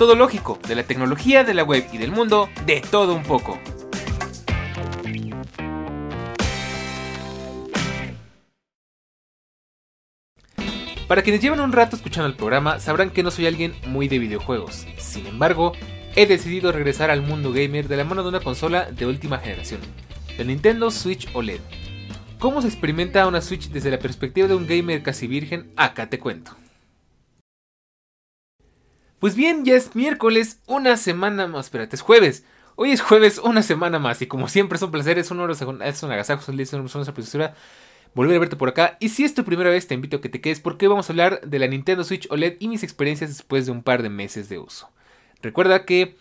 Todo lógico, de la tecnología, de la web y del mundo, de todo un poco. Para quienes llevan un rato escuchando el programa, sabrán que no soy alguien muy de videojuegos. Sin embargo, he decidido regresar al mundo gamer de la mano de una consola de última generación, el Nintendo Switch OLED. ¿Cómo se experimenta una Switch desde la perspectiva de un gamer casi virgen? Acá te cuento. Pues bien, ya es miércoles, una semana más, espérate, es jueves. Hoy es jueves, una semana más, y como siempre es un placer, es un, es un agasajo, es una sorpresa volver a verte por acá. Y si es tu primera vez, te invito a que te quedes porque vamos a hablar de la Nintendo Switch OLED y mis experiencias después de un par de meses de uso. Recuerda que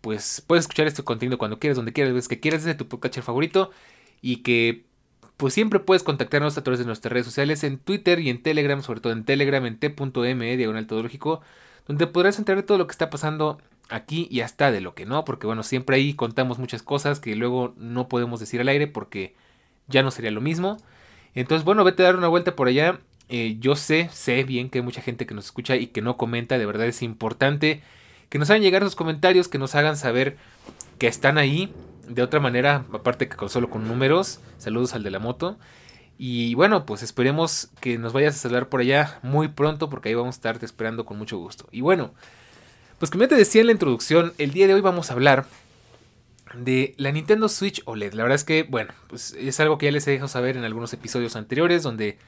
pues puedes escuchar este contenido cuando quieras, donde quieras, ves que quieras desde tu podcast favorito y que pues siempre puedes contactarnos a través de nuestras redes sociales en Twitter y en Telegram, sobre todo en Telegram en t.me diagonal todológico, donde podrás enterar todo lo que está pasando aquí y hasta de lo que no, porque bueno, siempre ahí contamos muchas cosas que luego no podemos decir al aire porque ya no sería lo mismo. Entonces, bueno, vete a dar una vuelta por allá. Eh, yo sé, sé bien que hay mucha gente que nos escucha y que no comenta. De verdad es importante que nos hagan llegar sus comentarios, que nos hagan saber que están ahí. De otra manera, aparte que solo con números. Saludos al de la moto. Y bueno, pues esperemos que nos vayas a saludar por allá muy pronto porque ahí vamos a estarte esperando con mucho gusto. Y bueno, pues como ya te decía en la introducción, el día de hoy vamos a hablar de la Nintendo Switch OLED. La verdad es que, bueno, pues es algo que ya les he dejado saber en algunos episodios anteriores donde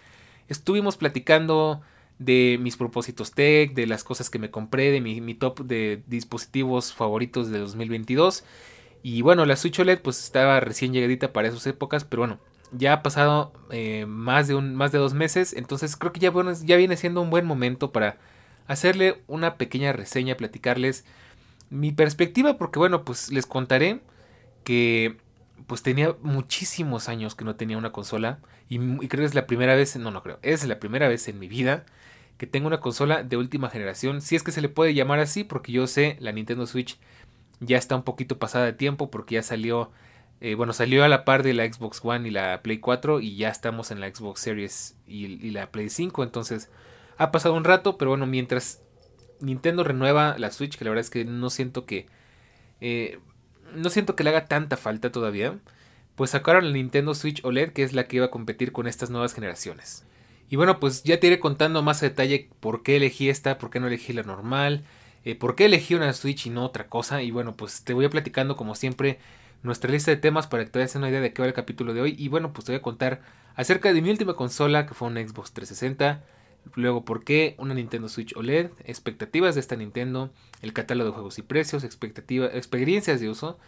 estuvimos platicando de mis propósitos tech, de las cosas que me compré, de mi, top de dispositivos favoritos de 2022. Y bueno, la Switch OLED pues estaba recién llegadita para esas épocas, pero bueno, ya ha pasado eh, más, de un, más de dos meses, entonces creo que ya, bueno, ya viene siendo un buen momento para hacerle una pequeña reseña, platicarles mi perspectiva, porque bueno, pues les contaré que pues tenía muchísimos años que no tenía una consola y, creo que es la primera vez, no, no creo, es la primera vez en mi vida que tengo una consola de última generación, si es que se le puede llamar así, porque yo sé, la Nintendo Switch ya está un poquito pasada de tiempo porque ya salió, eh, bueno, salió a la par de la Xbox One y la Play 4 y ya estamos en la Xbox Series y, la Play 5, entonces ha pasado un rato, pero bueno, mientras Nintendo renueva la Switch, que la verdad es que no siento que... Eh, no siento que le haga tanta falta todavía. Pues sacaron la Nintendo Switch OLED, que es la que iba a competir con estas nuevas generaciones. Y bueno, pues ya te iré contando más a detalle por qué elegí esta, por qué no elegí la normal, eh, por qué elegí una Switch y no otra cosa. Y bueno, pues te voy a platicando como siempre nuestra lista de temas para que te vayas una idea de qué va el capítulo de hoy. Y bueno, pues te voy a contar acerca de mi última consola, que fue una Xbox 360 Luego, ¿por qué una Nintendo Switch OLED? Expectativas de esta Nintendo, el catálogo de juegos y precios, expectativas, experiencias de uso,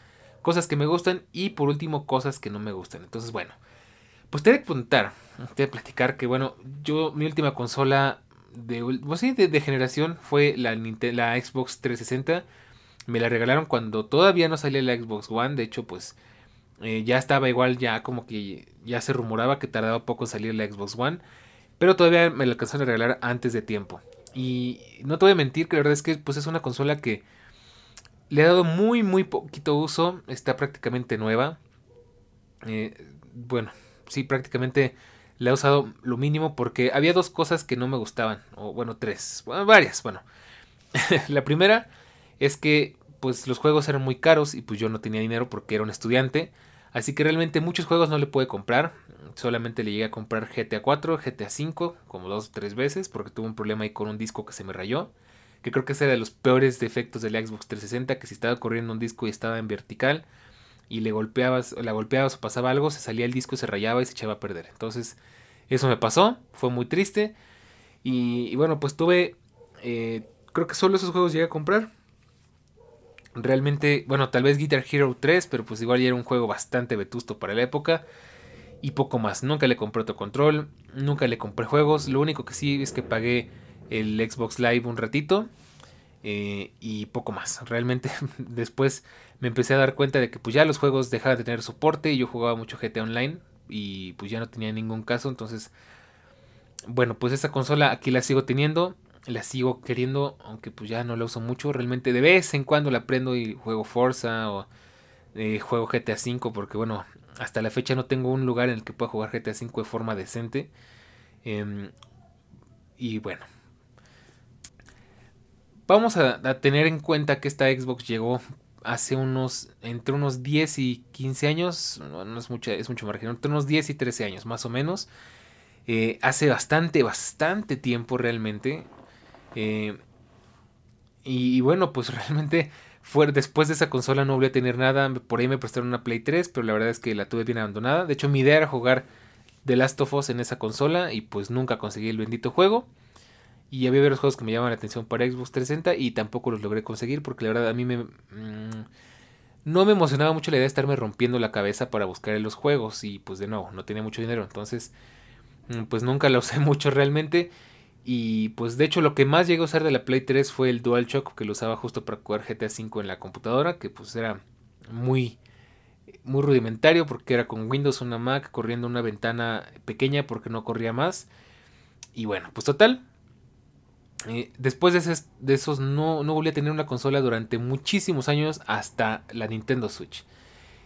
cosas que me gustan y por último cosas que no me gustan. Entonces, bueno, pues te voy a contar, te voy a platicar que, bueno, yo mi última consola de, pues de, generación fue la, la Xbox 360. Me la regalaron cuando todavía no salía la Xbox One. De hecho, pues eh, ya estaba igual, ya como que ya se rumoraba que tardaba poco en salir la Xbox One. Pero todavía me la alcanzaron a regalar antes de tiempo. Y no te voy a mentir que la verdad es que pues, es una consola que le ha dado muy, muy poquito uso. Está prácticamente nueva. Eh, bueno, sí, prácticamente la he usado lo mínimo porque había dos cosas que no me gustaban. O bueno, tres. Bueno, varias, bueno. la primera es que pues los juegos eran muy caros y pues yo no tenía dinero porque era un estudiante. Así que realmente muchos juegos no le pude comprar. Solamente le llegué a comprar GTA 4, GTA 5, como dos o tres veces, porque tuve un problema ahí con un disco que se me rayó. Que creo que ese era de los peores defectos de la Xbox 360, que si estaba corriendo un disco y estaba en vertical y le golpeabas, la golpeabas o pasaba algo, se salía el disco, se rayaba y se echaba a perder. Entonces, eso me pasó, fue muy triste. Y, bueno, pues tuve, eh, creo que solo esos juegos llegué a comprar realmente, bueno, tal vez Guitar Hero 3, pero pues igual ya era un juego bastante vetusto para la época. Y poco más, nunca le compré otro control, nunca le compré juegos, lo único que sí es que pagué el Xbox Live un ratito. eh, y poco más. Realmente después me empecé a dar cuenta de que pues ya los juegos dejaban de tener soporte y yo jugaba mucho GTA Online y pues ya no tenía ningún caso. Entonces, bueno, pues esa consola aquí la sigo teniendo, la sigo queriendo, aunque pues ya no la uso mucho. Realmente de vez en cuando la prendo y juego Forza o eh, juego GTA V porque bueno, hasta la fecha no tengo un lugar en el que pueda jugar GTA V de forma decente. Em, y bueno, vamos a, tener en cuenta que esta Xbox llegó hace unos, entre unos 10 y 15 años, no, es, mucho, es mucho margen, entre unos 10 y 13 años más o menos. Eh, hace bastante, bastante tiempo realmente. Eh, y, bueno, pues realmente fue, después de esa consola no volví a tener nada. Por ahí me prestaron una Play 3, pero la verdad es que la tuve bien abandonada. De hecho, mi idea era jugar The Last of Us en esa consola y pues nunca conseguí el bendito juego. Y había varios juegos que me llamaban la atención para Xbox 360 y tampoco los logré conseguir porque la verdad a mí me... Mm, no me emocionaba mucho la idea de estarme rompiendo la cabeza para buscar los juegos y pues de nuevo, no tenía mucho dinero. Entonces, mm, pues nunca la usé mucho realmente. Y pues de hecho lo que más llegué a usar de la Play 3 fue el DualShock que lo usaba justo para jugar GTA V en la computadora, que pues era muy muy rudimentario porque era con Windows una Mac corriendo una ventana pequeña porque no corría más. Y bueno, pues total, eh, después de, de esos no, no volví a tener una consola durante muchísimos años hasta la Nintendo Switch.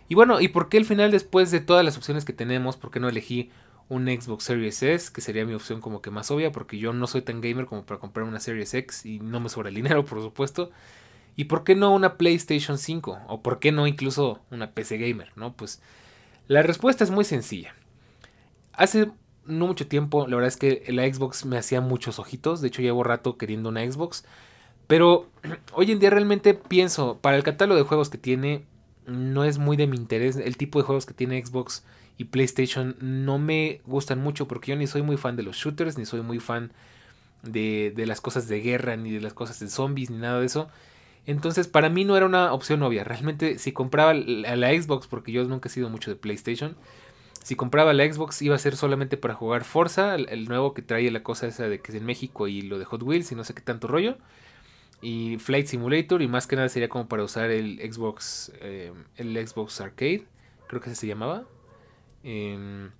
Y bueno, ¿y por qué al final después de todas las opciones que tenemos, por qué no elegí un Xbox Series S, que sería mi opción como que más obvia, porque yo no soy tan gamer como para comprar una Series X y no me sobra el dinero, por supuesto. ¿Y por qué no una PlayStation 5? ¿O por qué no incluso una PC gamer? ¿No? Pues la respuesta es muy sencilla. Hace no mucho tiempo, la verdad es que la Xbox me hacía muchos ojitos. De hecho, llevo rato queriendo una Xbox. Pero hoy en día realmente pienso, para el catálogo de juegos que tiene, no es muy de mi interés. El tipo de juegos que tiene Xbox y PlayStation no me gustan mucho porque yo ni soy muy fan de los shooters, ni soy muy fan de, de las cosas de guerra, ni de las cosas de zombies, ni nada de eso. Entonces, para mí no era una opción obvia. Realmente, si compraba la Xbox, porque yo nunca he sido mucho de PlayStation, si compraba la Xbox iba a ser solamente para jugar Forza, el, nuevo que trae la cosa esa de que es en México y lo de Hot Wheels y no sé qué tanto rollo. Y Flight Simulator y más que nada sería como para usar el Xbox, eh, el Xbox Arcade, creo que se llamaba. Em,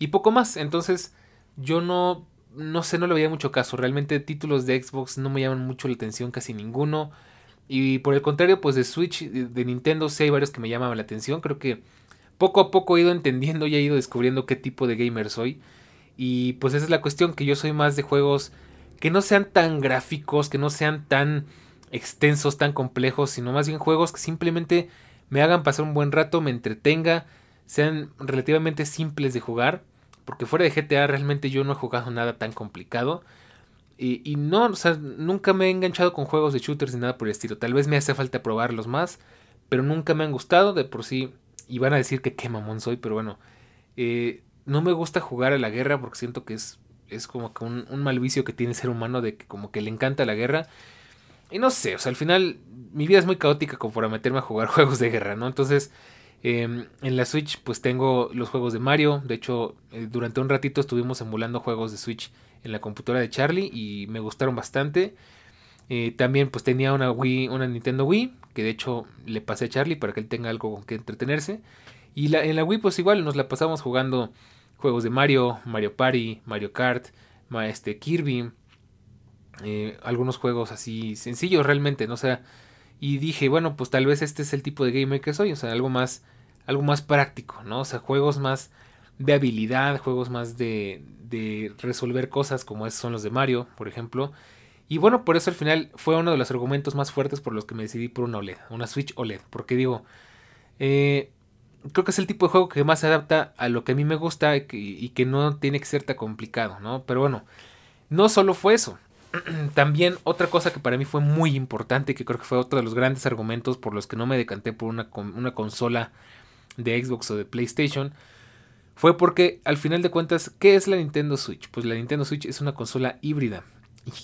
y poco más, entonces yo no, no sé, no le veía mucho caso. Realmente títulos de Xbox no me llaman mucho la atención, casi ninguno. Y por el contrario, pues de Switch, de Nintendo sí hay varios que me llaman la atención. Creo que poco a poco he ido entendiendo y he ido descubriendo qué tipo de gamer soy. Y pues esa es la cuestión, que yo soy más de juegos que no sean tan gráficos, que no sean tan extensos, tan complejos, sino más bien juegos que simplemente me hagan pasar un buen rato, me entretenga, sean relativamente simples de jugar. Porque fuera de GTA realmente yo no he jugado nada tan complicado. Y, y, no, o sea, nunca me he enganchado con juegos de shooters ni nada por el estilo. Tal vez me hace falta probarlos más, pero nunca me han gustado. De por sí y van a decir que qué mamón soy, pero bueno, eh, no me gusta jugar a la guerra porque siento que es, es como que un, mal vicio que tiene el ser humano de que como que le encanta la guerra. Y no sé, o sea, al final mi vida es muy caótica como para meterme a jugar juegos de guerra, ¿no? Entonces, em, en la Switch pues tengo los juegos de Mario. De hecho, eh, durante un ratito estuvimos emulando juegos de Switch en la computadora de Charlie y me gustaron bastante. Eh, también pues tenía una Wii, una Nintendo Wii, que de hecho le pasé a Charlie para que él tenga algo con que entretenerse. Y en la Wii pues igual nos la pasamos jugando juegos de Mario, Mario Party, Mario Kart, este, Kirby, eh, algunos juegos así sencillos realmente, ¿no? Sea, y dije, bueno, pues tal vez este es el tipo de gamer que soy, o sea, algo más, algo más práctico, ¿no? O sea, juegos más de habilidad, juegos más de, de resolver cosas como son los de Mario, por ejemplo. Y bueno, por eso al final fue uno de los argumentos más fuertes por los que me decidí por una OLED, una Switch OLED. Porque digo, eh, creo que es el tipo de juego que más se adapta a lo que a mí me gusta y que, no tiene que ser tan complicado, ¿no? Pero bueno, no solo fue eso. También otra cosa que para mí fue muy importante, que creo que fue otro de los grandes argumentos por los que no me decanté por una, una consola de Xbox o de PlayStation, fue porque al final de cuentas, ¿qué es la Nintendo Switch? Pues la Nintendo Switch es una consola híbrida.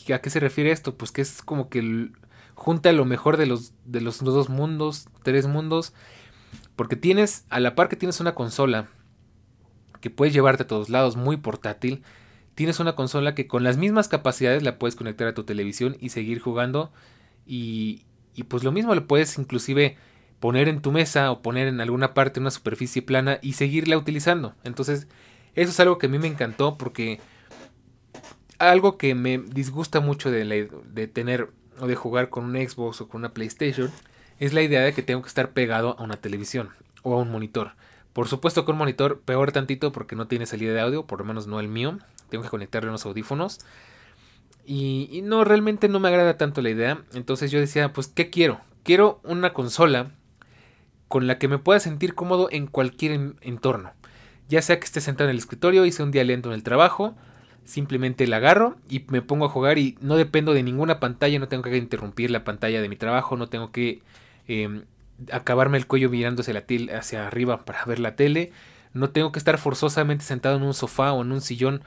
¿Y a qué se refiere esto? Pues que es como que junta lo mejor de los, de los dos mundos, tres mundos. Porque tienes, a la par que tienes una consola que puedes llevarte a todos lados, muy portátil, tienes una consola que con las mismas capacidades la puedes conectar a tu televisión y seguir jugando. Y, y pues lo mismo lo puedes inclusive poner en tu mesa o poner en alguna parte una superficie plana y seguirla utilizando. Entonces, eso es algo que a mí me encantó porque algo que me disgusta mucho de, de tener o de jugar con un Xbox o con una PlayStation es la idea de que tengo que estar pegado a una televisión o a un monitor. Por supuesto que un monitor peor tantito porque no tiene salida de audio, por lo menos no el mío. Tengo que conectarle unos audífonos. Y, no, realmente no me agrada tanto la idea. Entonces yo decía, pues, ¿qué quiero? Quiero una consola con la que me pueda sentir cómodo en cualquier entorno. Ya sea que esté sentado en el escritorio, hice un día lento en el trabajo, simplemente la agarro y me pongo a jugar y no dependo de ninguna pantalla, no tengo que interrumpir la pantalla de mi trabajo, no tengo que em, acabarme el cuello mirándose la hacia arriba para ver la tele, no tengo que estar forzosamente sentado en un sofá o en un sillón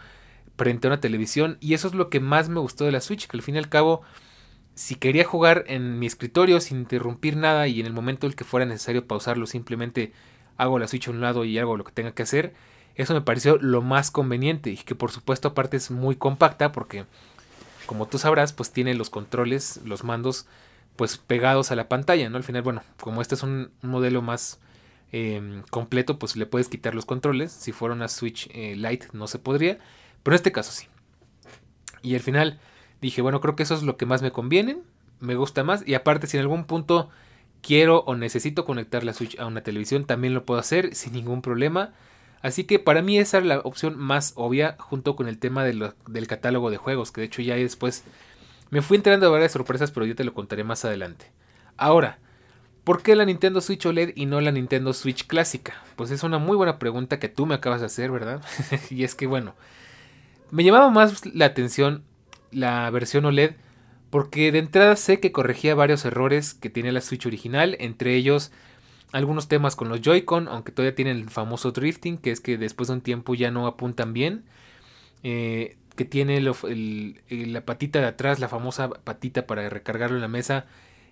frente a una televisión y eso es lo que más me gustó de la Switch, que al fin y al cabo si quería jugar en mi escritorio sin interrumpir nada y en el momento en el que fuera necesario pausarlo simplemente hago la Switch a un lado y hago lo que tenga que hacer eso me pareció lo más conveniente y que por supuesto aparte es muy compacta porque como tú sabrás pues tiene los controles, los mandos pues pegados a la pantalla, ¿no? Al final, bueno, como este es un, modelo más em, completo pues le puedes quitar los controles. Si fuera una Switch eh, Lite no se podría, pero en este caso sí. Y al final dije, bueno, creo que eso es lo que más me conviene, me gusta más y aparte si en algún punto quiero o necesito conectar la Switch a una televisión también lo puedo hacer sin ningún problema. Así que para mí esa es la opción más obvia junto con el tema del catálogo de juegos, que de hecho ya después me fui enterando de varias sorpresas, pero yo te lo contaré más adelante. Ahora, ¿por qué la Nintendo Switch OLED y no la Nintendo Switch clásica? Pues es una muy buena pregunta que tú me acabas de hacer, ¿verdad? y es que bueno, me llamaba más la atención la versión OLED porque de entrada sé que corregía varios errores que tenía la Switch original, entre ellos algunos temas con los Joy-Con, aunque todavía tienen el famoso drifting, que es que después de un tiempo ya no apuntan bien. Eh, que tiene la patita de atrás, la famosa patita para recargarlo en la mesa.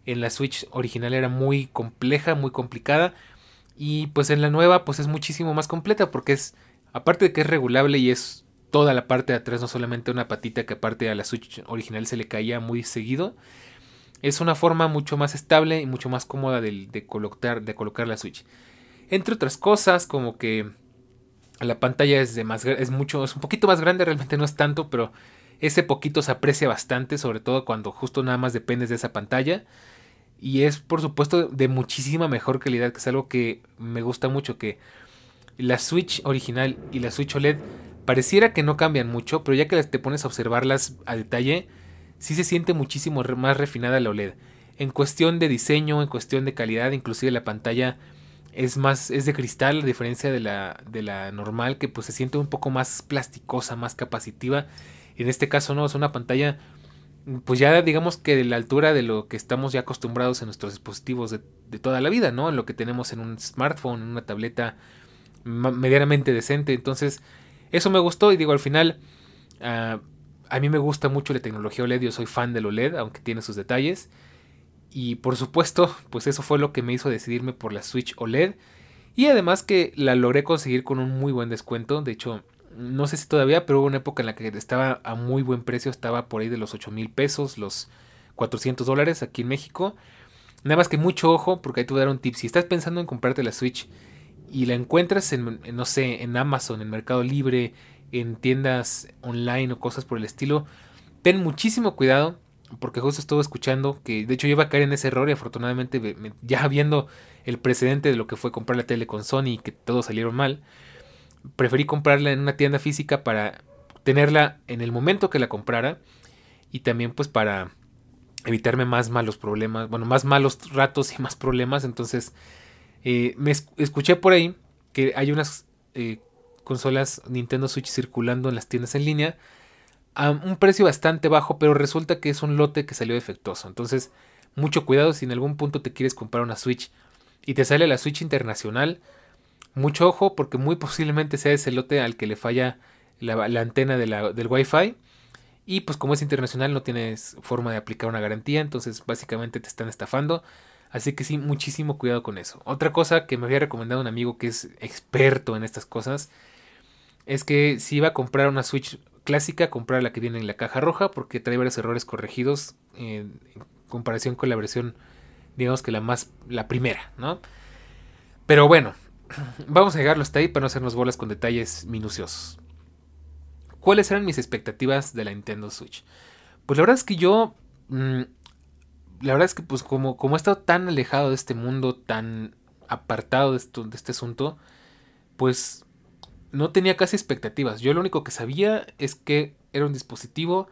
En la Switch original era muy compleja, muy complicada. Y pues en la nueva pues es muchísimo más completa porque es, aparte de que es regulable y es toda la parte de atrás, no solamente una patita que aparte a la Switch original se le caía muy seguido es una forma mucho más estable y mucho más cómoda de, colocar, de colocar la Switch. Entre otras cosas, como que la pantalla es, de más, es, mucho, es un poquito más grande, realmente no es tanto, pero ese poquito se aprecia bastante, sobre todo cuando justo nada más dependes de esa pantalla. Y es por supuesto de muchísima mejor calidad, que es algo que me gusta mucho, que la Switch original y la Switch OLED pareciera que no cambian mucho, pero ya que te pones a observarlas a detalle, sí se siente muchísimo más refinada la OLED. En cuestión de diseño, en cuestión de calidad, inclusive la pantalla es más es de cristal a diferencia de la, de la normal que pues se siente un poco más plasticosa, más capacitiva. En este caso no, es una pantalla pues ya digamos que de la altura de lo que estamos ya acostumbrados en nuestros dispositivos de, toda la vida, ¿no? En lo que tenemos en un smartphone, en una tableta medianamente decente. Entonces, eso me gustó y digo, al final, uh, a mí me gusta mucho la tecnología OLED, yo soy fan del OLED, aunque tiene sus detalles. Y por supuesto, pues eso fue lo que me hizo decidirme por la Switch OLED. Y además que la logré conseguir con un muy buen descuento. De hecho, no sé si todavía, pero hubo una época en la que estaba a muy buen precio. Estaba por ahí de los 8 mil pesos, los 400 dólares aquí en México. Nada más que mucho ojo, porque ahí te voy a dar un tip. Si estás pensando en comprarte la Switch y la encuentras en, no sé, en Amazon, en Mercado Libre, en tiendas online o cosas por el estilo, ten muchísimo cuidado porque justo estuve escuchando que de hecho yo iba a caer en ese error y afortunadamente ya viendo el precedente de lo que fue comprar la tele con Sony y que todo salieron mal, preferí comprarla en una tienda física para tenerla en el momento que la comprara y también pues para evitarme más malos problemas, bueno, más malos ratos y más problemas. Entonces, eh, me escuché por ahí que hay unas eh, consolas Nintendo Switch circulando en las tiendas en línea a un precio bastante bajo, pero resulta que es un lote que salió defectuoso. Entonces, mucho cuidado si en algún punto te quieres comprar una Switch y te sale la Switch internacional. Mucho ojo porque muy posiblemente sea ese lote al que le falla la, antena de la, del Wi-Fi. Y pues como es internacional no tienes forma de aplicar una garantía, entonces básicamente te están estafando. Así que sí, muchísimo cuidado con eso. Otra cosa que me había recomendado un amigo que es experto en estas cosas es que si iba a comprar una Switch clásica, comprar la que viene en la caja roja porque trae varios errores corregidos en, comparación con la versión, digamos que la más, la primera, ¿no? Pero bueno, vamos a llegarlo hasta ahí para no hacernos bolas con detalles minuciosos. ¿Cuáles eran mis expectativas de la Nintendo Switch? Pues la verdad es que yo, mm, la verdad es que pues como, como he estado tan alejado de este mundo, tan apartado de, esto, de este asunto, pues no tenía casi expectativas. Yo lo único que sabía es que era un dispositivo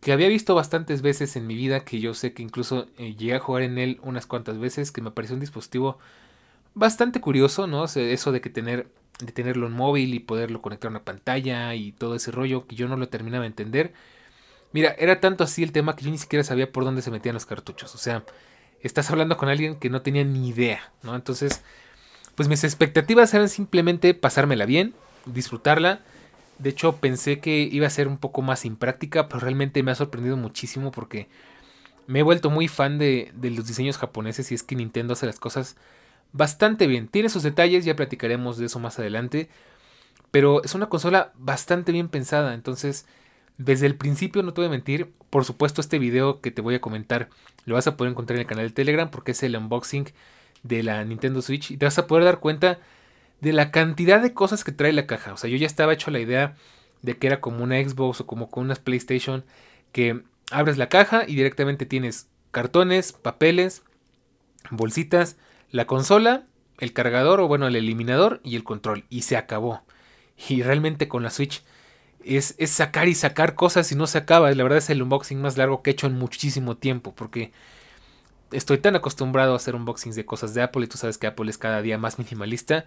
que había visto bastantes veces en mi vida, que yo sé que incluso eh, llegué a jugar en él unas cuantas veces, que me pareció un dispositivo bastante curioso, ¿no? eso de que tener de tenerlo en móvil y poderlo conectar a una pantalla y todo ese rollo que yo no lo terminaba de entender. Mira, era tanto así el tema que yo ni siquiera sabía por dónde se metían los cartuchos. O sea, estás hablando con alguien que no tenía ni idea, ¿no? Entonces, pues mis expectativas eran simplemente pasármela bien, disfrutarla. De hecho, pensé que iba a ser un poco más impráctica, pero realmente me ha sorprendido muchísimo porque me he vuelto muy fan de, de los diseños japoneses y es que Nintendo hace las cosas bastante bien. Tiene sus detalles, ya platicaremos de eso más adelante. Pero es una consola bastante bien pensada. Entonces, desde el principio, no te voy a mentir. Por supuesto, este video que te voy a comentar lo vas a poder encontrar en el canal de Telegram porque es el unboxing de la Nintendo Switch. Y te vas a poder dar cuenta de la cantidad de cosas que trae la caja. O sea, yo ya estaba hecho la idea de que era como una Xbox o como con una PlayStation que abres la caja y directamente tienes cartones, papeles, bolsitas, la consola, el cargador o bueno, el eliminador y el control. Y se acabó. Y realmente con la Switch es, es, sacar y sacar cosas y no se acaba. La verdad es el unboxing más largo que he hecho en muchísimo tiempo. Porque estoy tan acostumbrado a hacer unboxings de cosas de Apple y tú sabes que Apple es cada día más minimalista.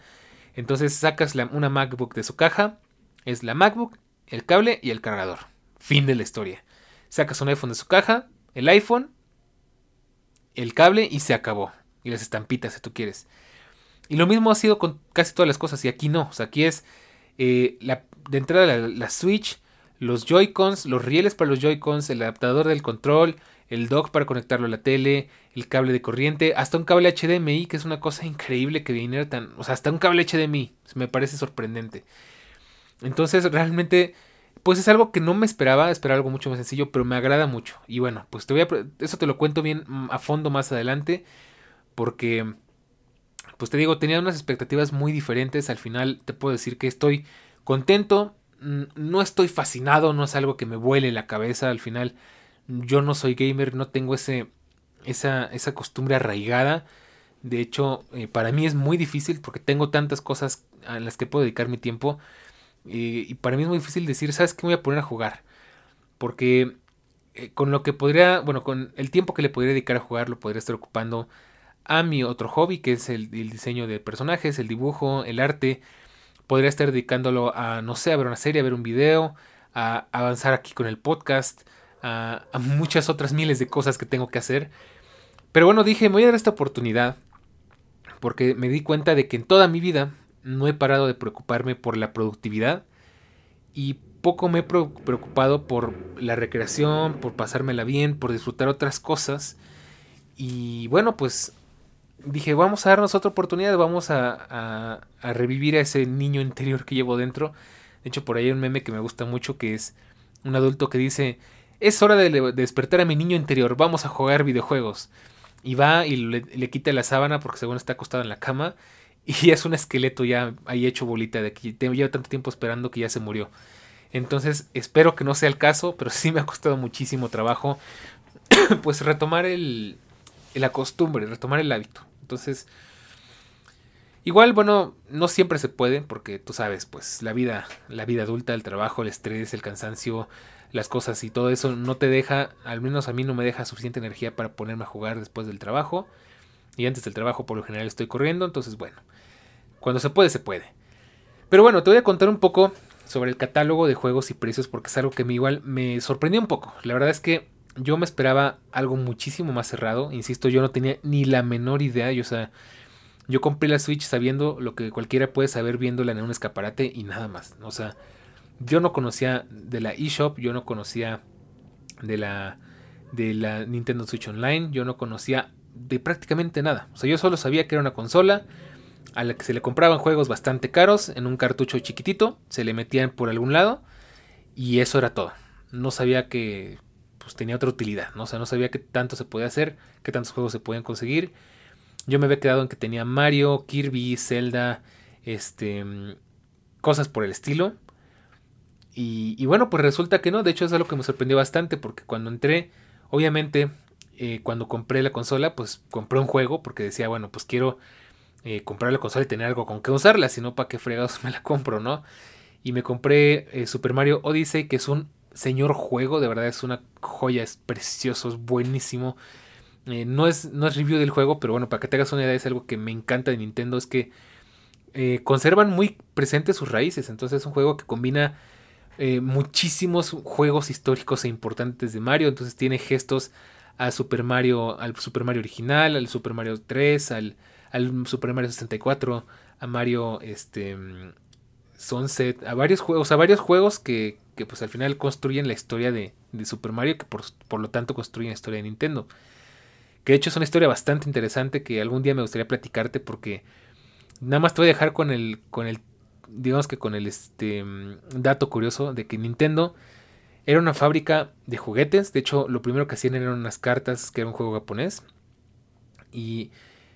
Entonces sacas una MacBook de su caja. Es la MacBook, el cable y el cargador. Fin de la historia. Sacas un iPhone de su caja, el iPhone, el cable y se acabó y las estampitas si tú quieres. Y lo mismo ha sido con casi todas las cosas y aquí no. O sea, aquí es eh, la, de entrada la, Switch, los Joy-Cons, los rieles para los Joy-Cons, el adaptador del control, el dock para conectarlo a la tele, el cable de corriente, hasta un cable HDMI, que es una cosa increíble que viniera tan... O sea, hasta un cable HDMI, me parece sorprendente. Entonces, realmente, pues es algo que no me esperaba, esperaba algo mucho más sencillo, pero me agrada mucho. Y bueno, pues te voy a... Eso te lo cuento bien mm, a fondo más adelante porque, pues te digo, tenía unas expectativas muy diferentes. Al final te puedo decir que estoy contento, no estoy fascinado, no es algo que me vuele la cabeza. Al final, yo no soy gamer, no tengo ese, esa, esa costumbre arraigada. De hecho, eh, para mí es muy difícil porque tengo tantas cosas a las que puedo dedicar mi tiempo. y para mí es muy difícil decir, ¿sabes qué voy a poner a jugar? Porque eh, con lo que podría, bueno, con el tiempo que le podría dedicar a jugar, lo podría estar ocupando a mi otro hobby, que es el, diseño de personajes, el dibujo, el arte. Podría estar dedicándolo a, no sé, a ver una serie, a ver un video, a avanzar aquí con el podcast, a, muchas otras miles de cosas que tengo que hacer. Pero bueno, dije, me voy a dar esta oportunidad porque me di cuenta de que en toda mi vida no he parado de preocuparme por la productividad y poco me he preocupado por la recreación, por pasármela bien, por disfrutar otras cosas. Y bueno, pues dije, vamos a darnos otra oportunidad, vamos a, a, revivir a ese niño interior que llevo dentro. De hecho, por ahí hay un meme que me gusta mucho que es un adulto que dice, es hora de, despertar a mi niño interior, vamos a jugar videojuegos. Y va y le, quita la sábana porque según está acostado en la cama. Y es un esqueleto ya ahí hecho bolita de que lleva tanto tiempo esperando que ya se murió. Entonces espero que no sea el caso, pero sí me ha costado muchísimo trabajo pues retomar el, la costumbre, retomar el hábito. Entonces, igual, bueno, no siempre se puede, porque tú sabes, pues la vida, la vida adulta, el trabajo, el estrés, el cansancio, las cosas y todo eso no te deja, al menos a mí no me deja suficiente energía para ponerme a jugar después del trabajo. Y antes del trabajo por lo general estoy corriendo, entonces bueno, cuando se puede, se puede. Pero bueno, te voy a contar un poco sobre el catálogo de juegos y precios porque es algo que me igual me sorprendió un poco. La verdad es que yo me esperaba algo muchísimo más cerrado. Insisto, yo no tenía ni la menor idea. Yo, o sea, yo compré la Switch sabiendo lo que cualquiera puede saber viéndola en un escaparate y nada más. O sea, yo no conocía de la eShop, yo no conocía de la, de la Nintendo Switch Online, yo no conocía de prácticamente nada. O sea, yo solo sabía que era una consola a la que se le compraban juegos bastante caros en un cartucho chiquitito, se le metían por algún lado Y eso era todo. No sabía que pues, tenía otra utilidad, ¿no? O sea, no sabía qué tanto se podía hacer, qué tantos juegos se podían conseguir. Yo me había quedado en que tenía Mario, Kirby, Zelda, este, cosas por el estilo. Y, bueno, pues resulta que no. De hecho, es algo que me sorprendió bastante porque cuando entré, obviamente, eh, cuando compré la consola, pues compré un juego porque decía, bueno, pues quiero eh, comprar la consola y tener algo con que usarla, si no, ¿para qué fregados me la compro, no? Y me compré eh, Super Mario Odyssey, que es un señor juego, de verdad es una joya, es precioso, es buenísimo. no, es, no es review del juego, pero bueno, para que te hagas una idea, es algo que me encanta de Nintendo, es que conservan muy presentes sus raíces, entonces es un juego que combina eh, muchísimos juegos históricos e importantes de Mario. Entonces tiene gestos a Super Mario, al Super Mario original, al Super Mario 3, al, al Super Mario 64, a Mario este, Sunset, a varios juegos, a varios juegos que, que pues al final construyen la historia de, Super Mario, que por, por, lo tanto construyen la historia de Nintendo. Que de hecho es una historia bastante interesante que algún día me gustaría platicarte porque nada más te voy a dejar con el, con el digamos que con el este, dato curioso de que Nintendo era una fábrica de juguetes. De hecho, lo primero que hacían eran unas cartas, que era un juego japonés. Y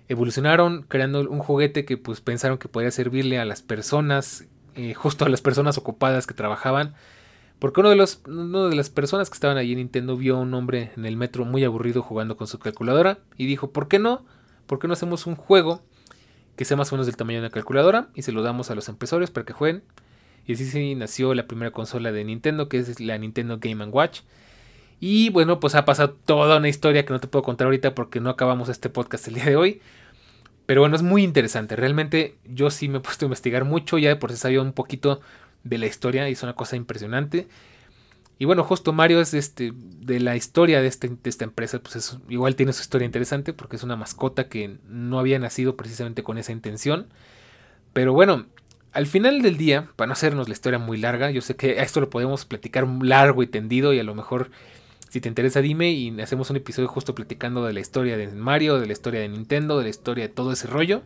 evolucionaron creando un juguete que pues pensaron que podía servirle a las personas, eh, justo a las personas ocupadas que trabajaban. Porque uno de, los, uno de las personas que estaban allí en Nintendo vio a un hombre en el metro muy aburrido jugando con su calculadora y dijo, ¿por qué no? ¿Por qué no hacemos un juego que sea más o menos del tamaño de una calculadora y se lo damos a los empresarios para que jueguen. Y así nació la primera consola de Nintendo, que es la Nintendo Game Watch. Y bueno, pues ha pasado toda una historia que no te puedo contar ahorita porque no acabamos este podcast el día de hoy. Pero bueno, es muy interesante. Realmente yo sí me he puesto a investigar mucho, ya de por sí sabía un poquito de la historia y es una cosa impresionante. Y bueno, justo Mario es este, de la historia de, este, de esta empresa, pues igual tiene su historia interesante porque es una mascota que no había nacido precisamente con esa intención. Pero bueno, al final del día, para no hacernos la historia muy larga, yo sé que esto lo podemos platicar largo y tendido y a lo mejor si te interesa dime y hacemos un episodio justo platicando de la historia de Mario, de la historia de Nintendo, de la historia de todo ese rollo.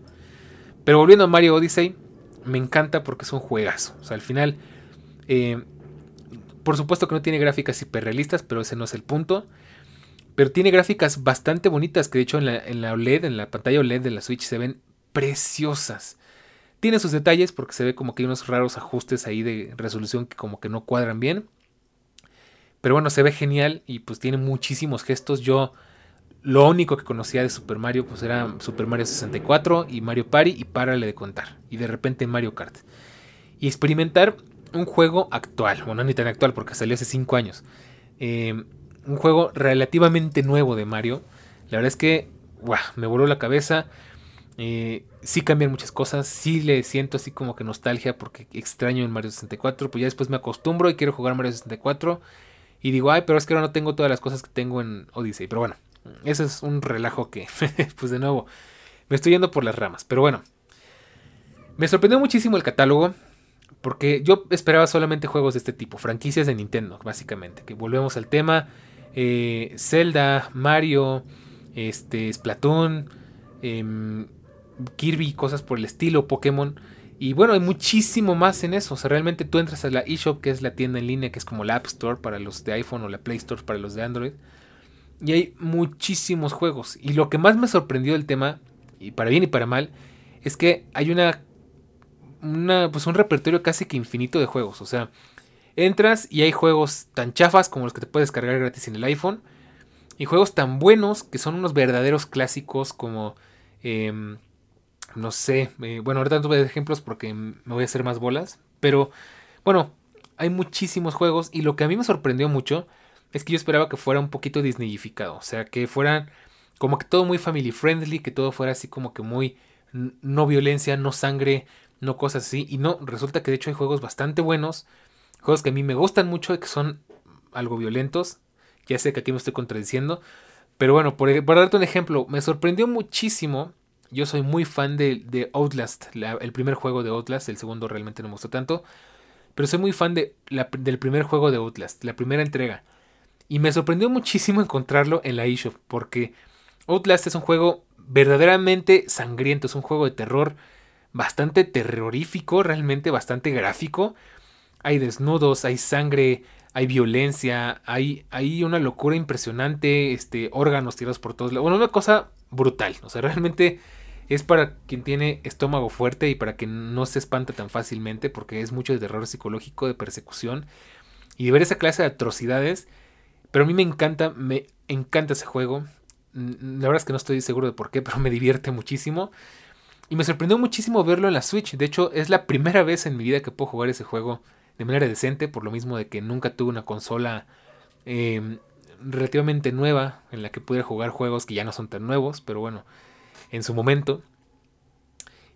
Pero volviendo a Mario Odyssey, me encanta porque es un juegazo. O sea, al final... Eh, por supuesto que no tiene gráficas hiperrealistas, pero ese no es el punto. Pero tiene gráficas bastante bonitas que de hecho en la, en la OLED, en la pantalla OLED de la Switch se ven preciosas. Tiene sus detalles porque se ve como que hay unos raros ajustes ahí de resolución que como que no cuadran bien. Pero bueno, se ve genial y pues tiene muchísimos gestos. Yo lo único que conocía de Super Mario pues era Super Mario 64 y Mario Party y párale de contar. Y de repente Mario Kart. Y experimentar un juego actual, bueno, ni tan actual porque salió hace 5 años. Eh, un juego relativamente nuevo de Mario. La verdad es que me voló la cabeza. Eh, sí cambian muchas cosas. Sí le siento así como que nostalgia porque extraño el Mario 64. Pues ya después me acostumbro y quiero jugar Mario 64. Y digo, ay, pero es que ahora no tengo todas las cosas que tengo en Odyssey. Pero bueno, ese es un relajo que, pues de nuevo, me estoy yendo por las ramas. Pero bueno, me sorprendió muchísimo el catálogo. Porque yo esperaba solamente juegos de este tipo, franquicias de Nintendo, básicamente. Que volvemos al tema. Eh, Zelda, Mario, este, Splatoon, em, Kirby, cosas por el estilo, Pokémon. Y bueno, hay muchísimo más en eso. O sea, realmente tú entras a la eShop, que es la tienda en línea, que es como la App Store para los de iPhone o la Play Store para los de Android. Y hay muchísimos juegos. Y lo que más me sorprendió del tema, y para bien y para mal, es que hay una pues un repertorio casi que infinito de juegos. O sea, entras y hay juegos tan chafas como los que te puedes cargar gratis en el iPhone. Y juegos tan buenos que son unos verdaderos clásicos como... Em, no sé, eh, bueno, ahorita no tuve ejemplos porque me voy a hacer más bolas. Pero bueno, hay muchísimos juegos y lo que a mí me sorprendió mucho es que yo esperaba que fuera un poquito disneyificado. O sea, que fueran como que todo muy family friendly, que todo fuera así como que muy no violencia, no sangre, no cosas así. Y no, resulta que de hecho hay juegos bastante buenos, juegos que a mí me gustan mucho y que son algo violentos. Ya sé que aquí me estoy contradiciendo. Pero bueno, por, darte un ejemplo, me sorprendió muchísimo. Yo soy muy fan de, Outlast, el primer juego de Outlast, el segundo realmente no me gustó tanto. Pero soy muy fan de del primer juego de Outlast, la primera entrega. Y me sorprendió muchísimo encontrarlo en la eShop, porque Outlast es un juego verdaderamente sangriento, es un juego de terror bastante terrorífico, realmente bastante gráfico. hay desnudos, hay sangre, hay violencia, hay, hay una locura impresionante, este, órganos tirados por todos lados. Bueno, una cosa brutal. O sea, realmente es para quien tiene estómago fuerte y para quien no se espanta tan fácilmente porque es mucho de terror psicológico, de persecución y de ver esa clase de atrocidades. Pero a mí me encanta, me encanta ese juego. La verdad es que no estoy seguro de por qué, pero me divierte muchísimo. Y me sorprendió muchísimo verlo en la Switch. De hecho, es la primera vez en mi vida que puedo jugar ese juego de manera decente, por lo mismo de que nunca tuve una consola em, relativamente nueva en la que pudiera jugar juegos que ya no son tan nuevos, pero bueno, en su momento.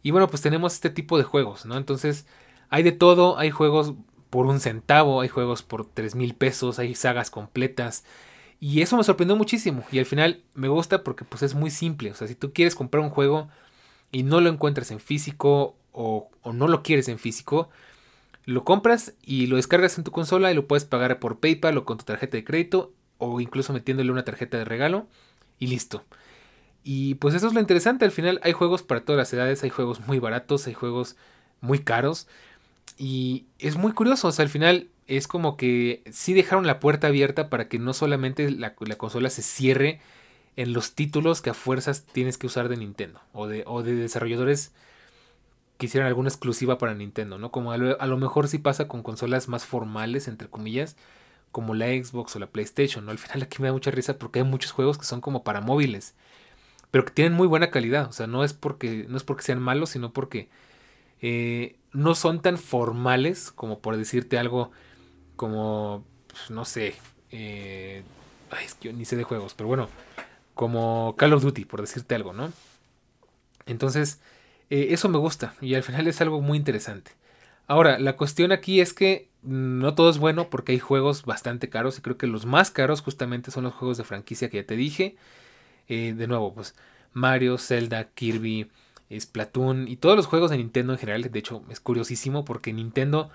Y bueno, pues tenemos este tipo de juegos, ¿no? Entonces, hay de todo, hay juegos por un centavo, hay juegos por tres mil pesos, hay sagas completas. Y eso me sorprendió muchísimo. Y al final me gusta porque pues es muy simple. O sea, si tú quieres comprar un juego y no lo encuentras en físico o, o no lo quieres en físico, lo compras y lo descargas en tu consola y lo puedes pagar por PayPal o con tu tarjeta de crédito o incluso metiéndole una tarjeta de regalo y listo. Y pues eso es lo interesante, al final hay juegos para todas las edades, hay juegos muy baratos, hay juegos muy caros y es muy curioso, o sea, al final es como que sí dejaron la puerta abierta para que no solamente la, consola se cierre en los títulos que a fuerzas tienes que usar de Nintendo o de, o de desarrolladores que hicieran alguna exclusiva para Nintendo, ¿no? Como a lo, mejor sí pasa con consolas más formales, entre comillas, como la Xbox o la PlayStation, ¿no? Al final aquí me da mucha risa porque hay muchos juegos que son como para móviles, pero que tienen muy buena calidad, o sea, no es porque, no es porque sean malos, sino porque eh, no son tan formales como por decirte algo como, pues, no sé, eh, ay, es que yo ni sé de juegos, pero bueno, como Call of Duty, por decirte algo, ¿no? Entonces, eh, eso me gusta y al final es algo muy interesante. Ahora, la cuestión aquí es que no todo es bueno porque hay juegos bastante caros y creo que los más caros justamente son los juegos de franquicia que ya te dije. Eh, de nuevo, pues Mario, Zelda, Kirby, Splatoon y todos los juegos de Nintendo en general. De hecho, es curiosísimo porque Nintendo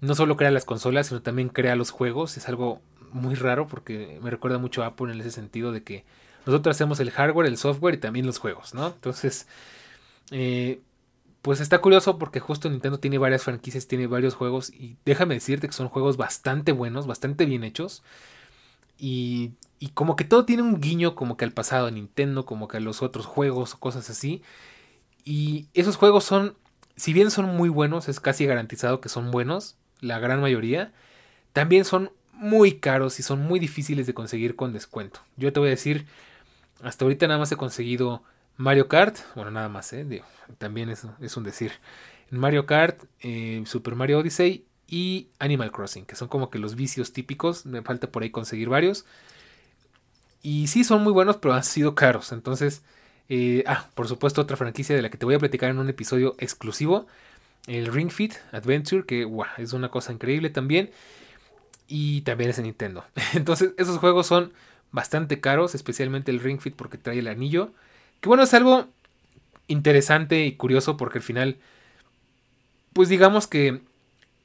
no solo crea las consolas, sino también crea los juegos. Es algo muy raro porque me recuerda mucho a Apple en ese sentido de que nosotros hacemos el hardware, el software y también los juegos, ¿no? Entonces, eh, pues está curioso porque justo Nintendo tiene varias franquicias, tiene varios juegos y déjame decirte que son juegos bastante buenos, bastante bien hechos. Y, y como que todo tiene un guiño como que al pasado de Nintendo, como que a los otros juegos o cosas así. Y esos juegos son, si bien son muy buenos, es casi garantizado que son buenos, la gran mayoría, también son muy caros y son muy difíciles de conseguir con descuento. Yo te voy a decir, hasta ahorita nada más he conseguido Mario Kart, bueno, nada más, ¿eh? también es, es, un decir. Mario Kart, eh, Super Mario Odyssey y Animal Crossing, que son como que los vicios típicos. Me falta por ahí conseguir varios. Y sí, son muy buenos, pero han sido caros. Entonces, eh, ah, por supuesto, otra franquicia de la que te voy a platicar en un episodio exclusivo. El Ring Fit Adventure, que es una cosa increíble también. Y también es en Nintendo. Entonces, esos juegos son bastante caros, especialmente el Ring Fit porque trae el anillo. Que bueno, es algo interesante y curioso porque al final, pues digamos que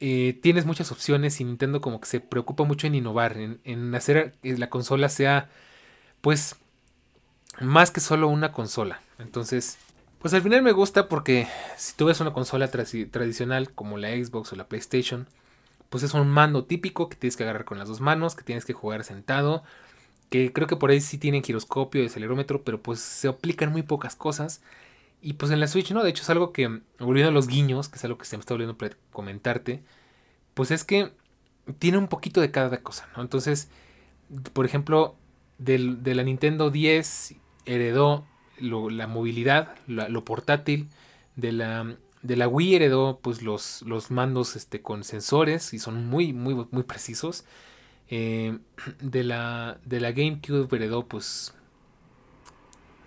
eh, tienes muchas opciones y Nintendo como que se preocupa mucho en innovar, en, hacer que la consola sea, pues, más que solo una consola. Entonces, pues al final me gusta porque si tú ves una consola tradicional como la Xbox o la PlayStation, pues es un mando típico que tienes que agarrar con las dos manos, que tienes que jugar sentado, que creo que por ahí sí tienen giroscopio y acelerómetro, pero pues se aplican muy pocas cosas. Y pues en la Switch, ¿no? De hecho es algo que, volviendo a los guiños, que es algo que se me está volviendo a comentarte, pues es que tiene un poquito de cada cosa, ¿no? Entonces, por ejemplo, de la Nintendo 10 heredó la movilidad, lo portátil, de la, de la Wii heredó pues los, los mandos este, con sensores y son muy, muy, muy precisos. Eh, de, la, de la GameCube heredó, pues.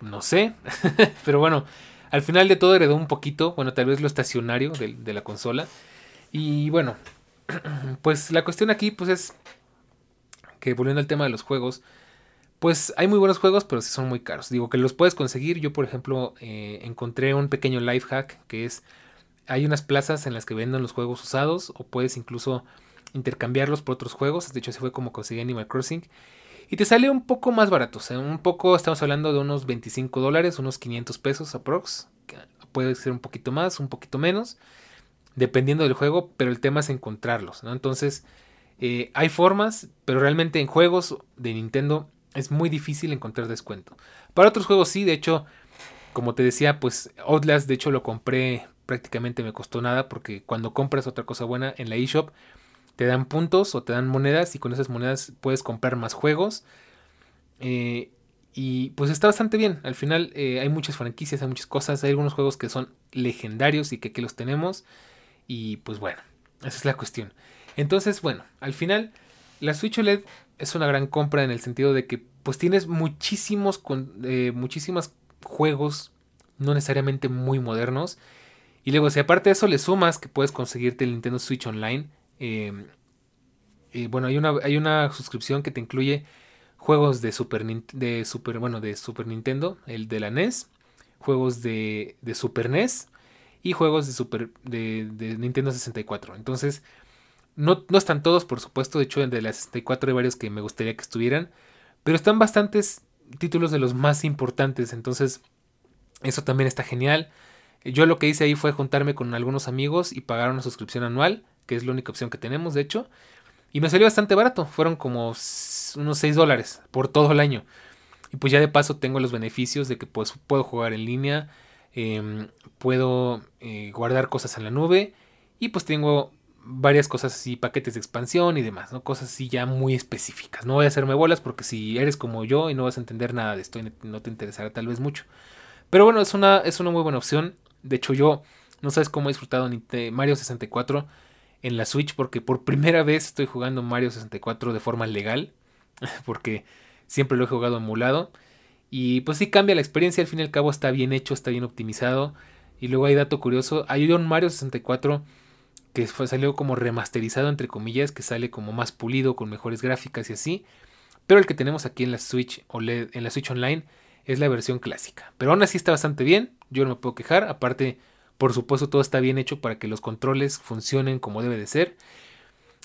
No sé. Pero bueno, al final de todo heredó un poquito. Bueno, tal vez lo estacionario de, la consola. Y bueno, pues la cuestión aquí, pues es. Que volviendo al tema de los juegos. Pues hay muy buenos juegos, pero sí son muy caros. Digo que los puedes conseguir. Yo, por ejemplo, eh, encontré un pequeño life hack que es. Hay unas plazas en las que venden los juegos usados. O puedes incluso intercambiarlos por otros juegos. De hecho, así fue como conseguí Animal Crossing. Y te sale un poco más barato. O sea, un poco, estamos hablando de unos 25 dólares, unos 500 pesos aprox. Puede ser un poquito más, un poquito menos. dependiendo del juego, pero el tema es encontrarlos, ¿no? Entonces, eh, hay formas, pero realmente en juegos de Nintendo es muy difícil encontrar descuento. Para otros juegos sí, de hecho, como te decía, pues Outlast, de hecho lo compré prácticamente me costó nada porque cuando compras otra cosa buena en la eShop te dan puntos o te dan monedas y con esas monedas puedes comprar más juegos. Eh, y pues está bastante bien. Al final eh, hay muchas franquicias, hay muchas cosas. Hay algunos juegos que son legendarios y que aquí los tenemos. Y pues bueno, esa es la cuestión. Entonces, bueno, al final la Switch OLED es una gran compra en el sentido de que pues tienes muchísimos, eh, juegos, no necesariamente muy modernos. Y luego si aparte de eso le sumas que puedes conseguirte el Nintendo Switch Online. Eh, bueno, hay una, hay una suscripción que te incluye juegos de Super, de Super, bueno, de Super Nintendo, el de la NES, juegos de, de Super NES y juegos de, Super, de Nintendo 64. Entonces, no, no, están todos, por supuesto, de hecho, de la 64 hay varios que me gustaría que estuvieran, pero están bastantes títulos de los más importantes, entonces eso también está genial. Yo lo que hice ahí fue juntarme con algunos amigos y pagar una suscripción anual, que es la única opción que tenemos, de hecho. Y me salió bastante barato, fueron como unos 6 dólares por todo el año. Y pues ya de paso tengo los beneficios de que pues, puedo jugar en línea, em, puedo eh, guardar cosas en la nube y pues tengo varias cosas así, paquetes de expansión y demás, ¿no? Cosas así ya muy específicas. No voy a hacerme bolas porque si eres como yo y no vas a entender nada de esto no te interesará tal vez mucho. Pero bueno, es una, es una muy buena opción. De hecho yo no sabes cómo he disfrutado Mario 64 en la Switch porque por primera vez estoy jugando Mario 64 de forma legal, porque siempre lo he jugado emulado. Y pues sí cambia la experiencia, al fin y al cabo está bien hecho, está bien optimizado. Y luego hay dato curioso, hay un Mario 64 que salió como remasterizado entre comillas, que sale como más pulido, con mejores gráficas y así. Pero el que tenemos aquí en la Switch OLED, en la Switch Online, es la versión clásica. Pero aún así está bastante bien, yo no me puedo quejar, aparte por supuesto, todo está bien hecho para que los controles funcionen como debe de ser.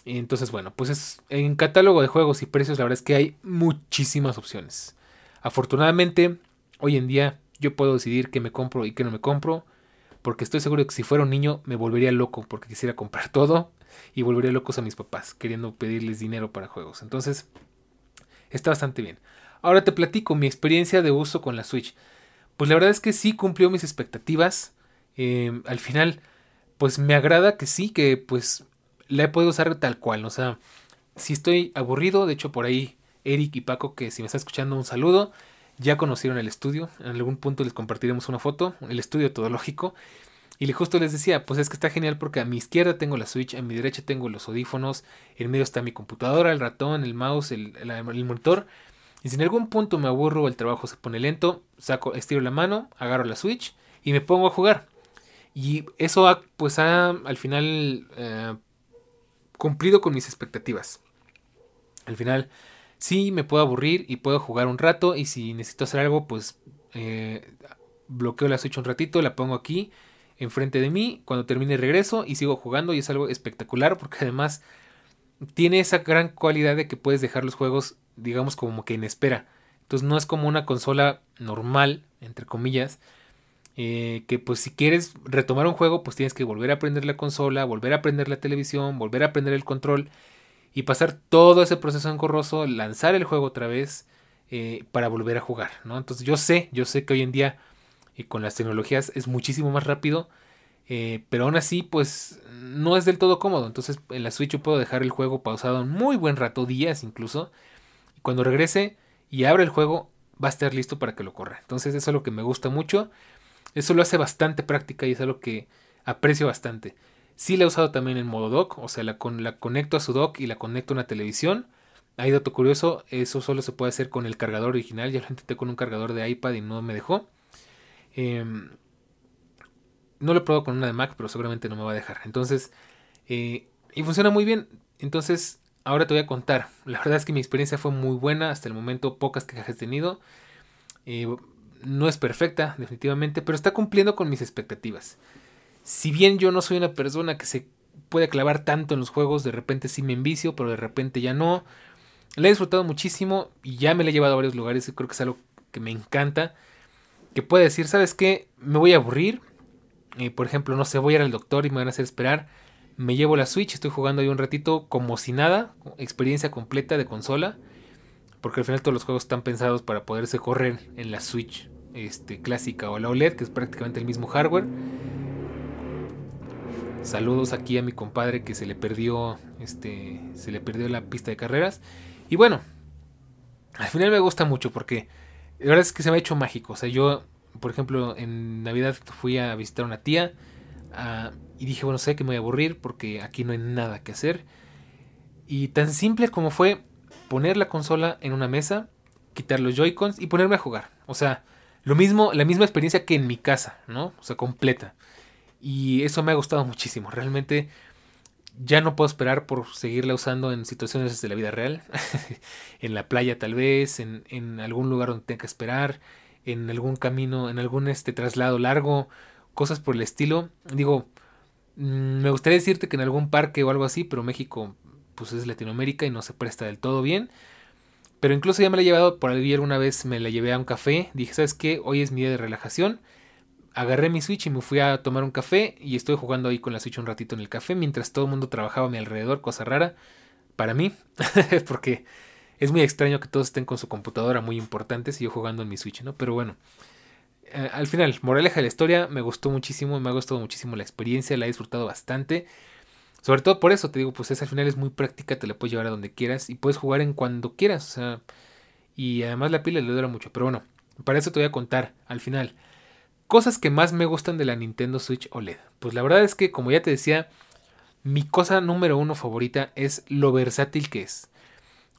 Entonces, bueno, pues es, en catálogo de juegos y precios, la verdad es que hay muchísimas opciones. Afortunadamente, hoy en día yo puedo decidir qué me compro y qué no me compro. Porque estoy seguro que si fuera un niño me volvería loco porque quisiera comprar todo y volvería locos a mis papás queriendo pedirles dinero para juegos. Entonces, está bastante bien. Ahora te platico mi experiencia de uso con la Switch. Pues la verdad es que sí cumplió mis expectativas. Em, al final, pues me agrada que sí, que pues la he podido usar tal cual. O sea, si estoy aburrido, de hecho por ahí Eric y Paco, que si me está escuchando un saludo, ya conocieron el estudio. En algún punto les compartiremos una foto, el estudio todológico. Y justo les decía, pues es que está genial porque a mi izquierda tengo la Switch, a mi derecha tengo los audífonos, en medio está mi computadora, el ratón, el mouse, el, el monitor. Y si en algún punto me aburro el trabajo se pone lento, saco, estiro la mano, agarro la Switch y me pongo a jugar. Y eso ha, pues al final eh, cumplido con mis expectativas. Al final sí me puedo aburrir y puedo jugar un rato y si necesito hacer algo pues eh, bloqueo la Switch un ratito, la pongo aquí enfrente de mí, cuando termine regreso y sigo jugando y es algo espectacular porque además tiene esa gran cualidad de que puedes dejar los juegos digamos como que en espera. Entonces no es como una consola normal, entre comillas, eh, que pues si quieres retomar un juego, pues tienes que volver a aprender la consola, volver a aprender la televisión, volver a aprender el control y pasar todo ese proceso engorroso, lanzar el juego otra vez eh, para volver a jugar, ¿no? Entonces yo sé, yo sé que hoy en día y con las tecnologías es muchísimo más rápido, eh, pero aún así pues no es del todo cómodo. Entonces en la Switch yo puedo dejar el juego pausado un muy buen rato, días incluso, y cuando regrese y abra el juego va a estar listo para que lo corra. Entonces eso es lo que me gusta mucho. Eso lo hace bastante práctica y es algo que aprecio bastante. Sí la he usado también en modo dock, o sea, la, con, la conecto a su dock y la conecto a una televisión. Hay dato curioso, eso solo se puede hacer con el cargador original. Ya lo intenté con un cargador de iPad y no me dejó. Em, no lo he probado con una de Mac, pero seguramente no me va a dejar. Entonces, eh, y funciona muy bien. Entonces, ahora te voy a contar. La verdad es que mi experiencia fue muy buena. Hasta el momento, pocas quejas he tenido. Eh, no es perfecta, definitivamente, pero está cumpliendo con mis expectativas. Si bien yo no soy una persona que se puede clavar tanto en los juegos, de repente sí me envicio, pero de repente ya no. La he disfrutado muchísimo y ya me la he llevado a varios lugares y creo que es algo que me encanta. Que puede decir, ¿sabes qué? Me voy a aburrir, eh, por ejemplo, no sé, voy a ir al doctor y me van a hacer esperar, me llevo la Switch, estoy jugando ahí un ratito como si nada, experiencia completa de consola, porque al final todos los juegos están pensados para poderse correr en la Switch este, clásica o la OLED, que es prácticamente el mismo hardware. Saludos aquí a mi compadre que se le perdió, este, se le perdió la pista de carreras. Y bueno, al final me gusta mucho porque la verdad es que se me ha hecho mágico. O sea, yo, por ejemplo, en Navidad fui a visitar a una tía ah, y dije, bueno, sé que me voy a aburrir porque aquí no hay nada que hacer. Y tan simple como fue poner la consola en una mesa, quitar los Joy-Cons y ponerme a jugar. O sea, lo mismo, la misma experiencia que en mi casa, ¿no? O sea, completa. Y eso me ha gustado muchísimo. Realmente ya no puedo esperar por seguirla usando en situaciones de la vida real. en la playa tal vez, en, en, algún lugar donde tenga que esperar, en algún camino, en algún este traslado largo, cosas por el estilo. Digo, mm, me gustaría decirte que en algún parque o algo así, pero México pues es Latinoamérica y no se presta del todo bien. Pero incluso ya me la he llevado por ahí alguna vez, me la llevé a un café. Dije, ¿sabes qué? Hoy es mi día de relajación. Agarré mi Switch y me fui a tomar un café y estoy jugando ahí con la Switch un ratito en el café mientras todo el mundo trabajaba a mi alrededor, cosa rara para mí, porque es muy extraño que todos estén con su computadora muy importantes y yo jugando en mi Switch, ¿no? Pero bueno, eh, al final, moraleja de la historia, me gustó muchísimo, me ha gustado muchísimo la experiencia, la he disfrutado bastante. Sobre todo por eso, te digo, pues esa al final es muy práctica, te la puedes llevar a donde quieras y puedes jugar en cuando quieras. O sea, y además la pila le dura mucho. Pero bueno, para eso te voy a contar al final. Cosas que más me gustan de la Nintendo Switch OLED. Pues la verdad es que, como ya te decía, mi cosa número uno favorita es lo versátil que es.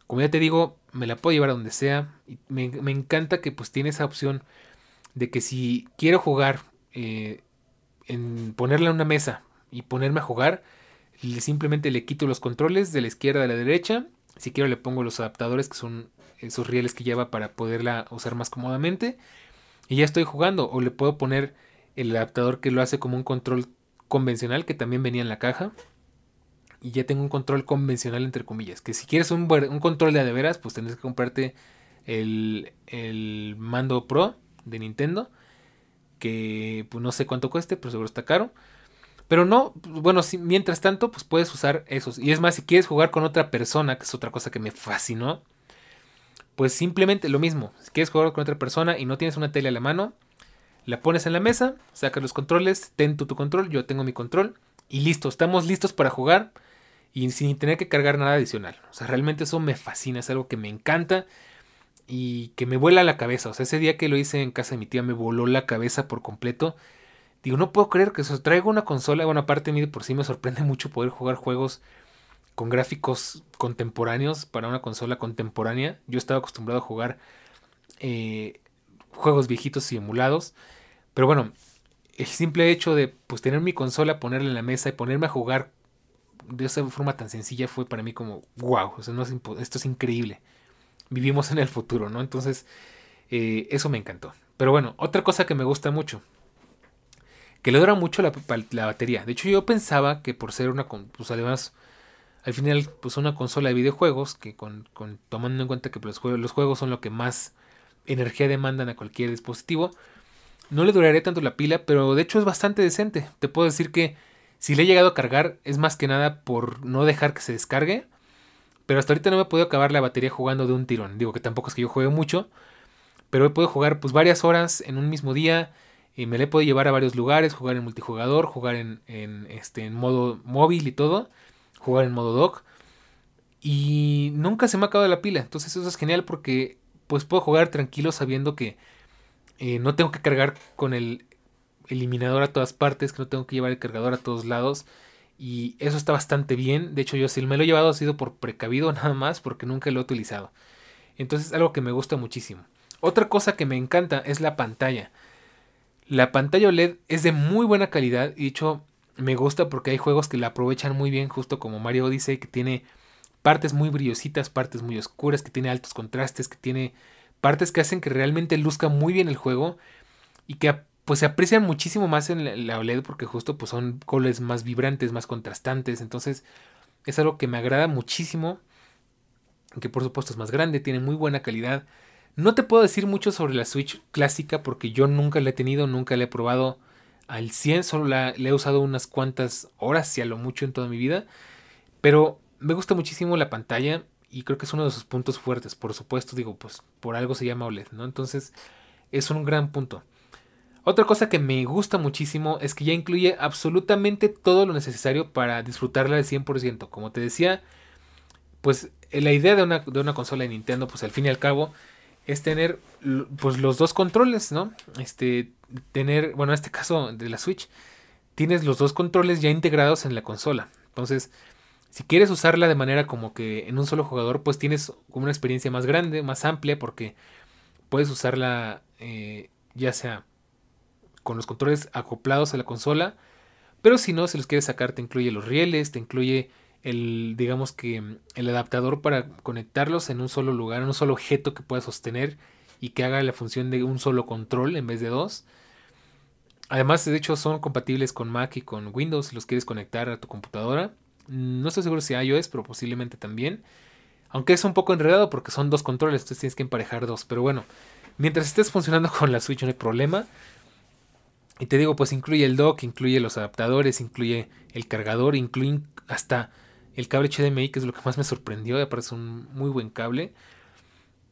Como ya te digo, me la puedo llevar a donde sea. Y me, encanta que pues tiene esa opción de que si quiero jugar, eh, en ponerla en una mesa y ponerme a jugar, simplemente le quito los controles de la izquierda a la derecha. Si quiero le pongo los adaptadores que son esos rieles que lleva para poderla usar más cómodamente. Y ya estoy jugando. O le puedo poner el adaptador que lo hace como un control convencional que también venía en la caja. Y ya tengo un control convencional entre comillas. Que si quieres un, un control de adeveras, pues tendrás que comprarte el, el mando Pro de Nintendo. Que pues no sé cuánto cueste, pero seguro está caro. Pero no, bueno, si, mientras tanto, pues puedes usar esos. Y es más, si quieres jugar con otra persona, que es otra cosa que me fascinó, pues simplemente lo mismo. Si quieres jugar con otra persona y no tienes una tele a la mano, la pones en la mesa, sacas los controles, ten tu, tu control, yo tengo mi control y listo, estamos listos para jugar y sin tener que cargar nada adicional. O sea, realmente eso me fascina, es algo que me encanta y que me vuela la cabeza. O sea, ese día que lo hice en casa de mi tía me voló la cabeza por completo Digo, no puedo creer que eso. Traigo una consola. Bueno, aparte a mí de por sí me sorprende mucho poder jugar juegos con gráficos contemporáneos para una consola contemporánea. Yo estaba acostumbrado a jugar eh, juegos viejitos y emulados. Pero bueno, el simple hecho de pues tener mi consola, ponerla en la mesa y ponerme a jugar de esa forma tan sencilla fue para mí como wow, esto es increíble. Vivimos en el futuro, ¿no? Entonces, eh, eso me encantó. Pero bueno, otra cosa que me gusta mucho, que le dura mucho la, batería. De hecho, yo pensaba que por ser una, pues además, al final, pues una consola de videojuegos, que con, tomando en cuenta que los juegos, los juegos son lo que más energía demandan a cualquier dispositivo, no le duraría tanto la pila, pero de hecho es bastante decente. Te puedo decir que si le he llegado a cargar es más que nada por no dejar que se descargue. Pero hasta ahorita no me he podido acabar la batería jugando de un tirón. Digo que tampoco es que yo juegue mucho. Pero he podido jugar pues varias horas en un mismo día. Y me le puedo llevar a varios lugares, jugar en multijugador, jugar en, este, en modo móvil y todo, jugar en modo dock. Y nunca se me ha acabado la pila. Entonces eso es genial porque pues puedo jugar tranquilo sabiendo que eh, no tengo que cargar con el eliminador a todas partes, que no tengo que llevar el cargador a todos lados. Y eso está bastante bien. De hecho, yo si me lo he llevado ha sido por precavido nada más porque nunca lo he utilizado. Entonces es algo que me gusta muchísimo. Otra cosa que me encanta es la pantalla. La pantalla OLED es de muy buena calidad y de hecho me gusta porque hay juegos que la aprovechan muy bien, justo como Mario Odyssey, que tiene partes muy brillositas, partes muy oscuras, que tiene altos contrastes, que tiene partes que hacen que realmente luzca muy bien el juego y que pues se aprecian muchísimo más en la OLED porque justo pues son colores más vibrantes, más contrastantes, entonces es algo que me agrada muchísimo, que por supuesto es más grande, tiene muy buena calidad. No te puedo decir mucho sobre la Switch clásica porque yo nunca la he tenido, nunca la he probado al 100, solo la, he usado unas cuantas horas, si a lo mucho en toda mi vida. Pero me gusta muchísimo la pantalla y creo que es uno de sus puntos fuertes. Por supuesto, digo, pues por algo se llama OLED, ¿no? Entonces es un gran punto. Otra cosa que me gusta muchísimo es que ya incluye absolutamente todo lo necesario para disfrutarla al 100%. Como te decía, pues la idea de una, de una consola de Nintendo, pues al fin y al cabo, es tener pues los dos controles, ¿no? Este, tener, bueno, en este caso de la Switch, tienes los dos controles ya integrados en la consola. Entonces, si quieres usarla de manera como que en un solo jugador, pues tienes como una experiencia más grande, más amplia, porque puedes usarla eh, ya sea con los controles acoplados a la consola. Pero si no, si los quieres sacar, te incluye los rieles, te incluye el, digamos que el adaptador para conectarlos en un solo lugar, en un solo objeto que pueda sostener y que haga la función de un solo control en vez de dos. Además, de hecho, son compatibles con Mac y con Windows si los quieres conectar a tu computadora. No estoy seguro si iOS, pero posiblemente también. Aunque es un poco enredado porque son dos controles, entonces tienes que emparejar dos. Pero bueno, mientras estés funcionando con la Switch no hay problema. Y te digo, pues incluye el dock, incluye los adaptadores, incluye el cargador, incluye hasta el cable HDMI, que es lo que más me sorprendió. Me parece un muy buen cable.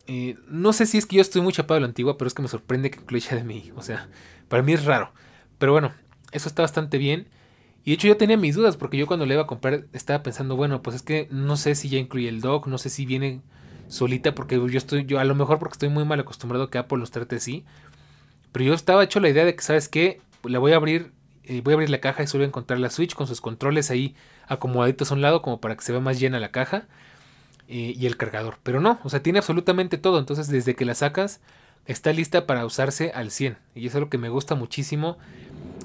Eh, no sé si es que yo estoy muy chapado de la antigua, pero es que me sorprende que incluye HDMI. O sea, para mí es raro. Pero bueno, eso está bastante bien. Y de hecho yo tenía mis dudas, porque yo cuando le iba a comprar estaba pensando, bueno, pues es que no sé si ya incluye el dock, no sé si viene solita, porque yo estoy, yo a lo mejor porque estoy muy mal acostumbrado que Apple los trate así. Pero yo estaba hecho la idea de que, ¿sabes qué? La voy a abrir, eh, voy a abrir la caja y solo voy a encontrar la Switch con sus controles ahí acomodaditos a un lado como para que se vea más llena la caja eh, y el cargador. Pero no, o sea, tiene absolutamente todo. Entonces, desde que la sacas, está lista para usarse al 100. Y es lo que me gusta muchísimo.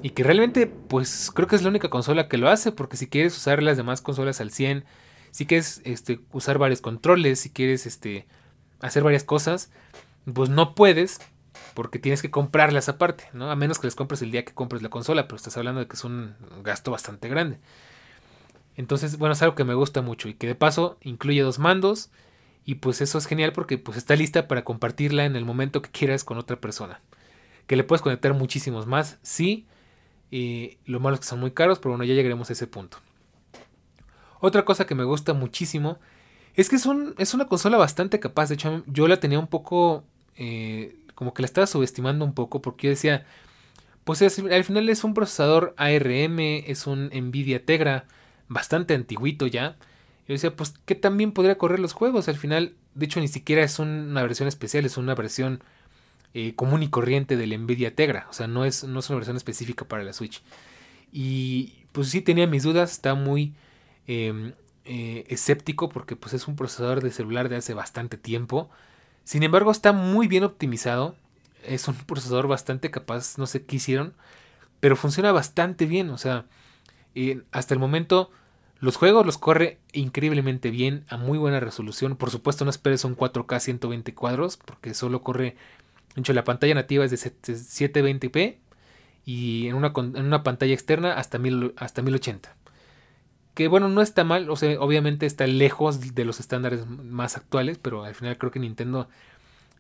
Y que realmente, pues creo que es la única consola que lo hace. Porque si quieres usar las demás consolas al 100, si quieres este, usar varios controles, si quieres este, hacer varias cosas, pues no puedes porque tienes que comprarlas aparte, ¿no? A menos que les compres el día que compres la consola, pero estás hablando de que es un gasto bastante grande. Entonces, bueno, es algo que me gusta mucho y que de paso incluye dos mandos y pues eso es genial porque pues está lista para compartirla en el momento que quieras con otra persona. Que le puedes conectar muchísimos más, sí. Y lo malo es que son muy caros, pero bueno, ya llegaremos a ese punto. Otra cosa que me gusta muchísimo es que es, es una consola bastante capaz. De hecho, yo la tenía un poco eh, como que la estaba subestimando un poco porque yo decía, pues al final es un procesador ARM, es un Nvidia Tegra, bastante antiguito ya. Yo decía, pues que también podría correr los juegos. Al final, de hecho, ni siquiera es una versión especial, es una versión eh, común y corriente del Nvidia Tegra. O sea, no es, no es una versión específica para la Switch. Y pues sí tenía mis dudas, está muy em, eh, escéptico porque pues es un procesador de celular de hace bastante tiempo. Sin embargo, está muy bien optimizado. Es un procesador bastante capaz, no sé qué hicieron, pero funciona bastante bien. O sea, hasta el momento los juegos los corre increíblemente bien, a muy buena resolución. Por supuesto, no esperes un 4K 120 cuadros, porque solo corre. De hecho, la pantalla nativa es de 720p y en una, en una pantalla externa hasta, hasta 1080 que bueno, no está mal, o sea, obviamente está lejos de los estándares más actuales, pero al final creo que Nintendo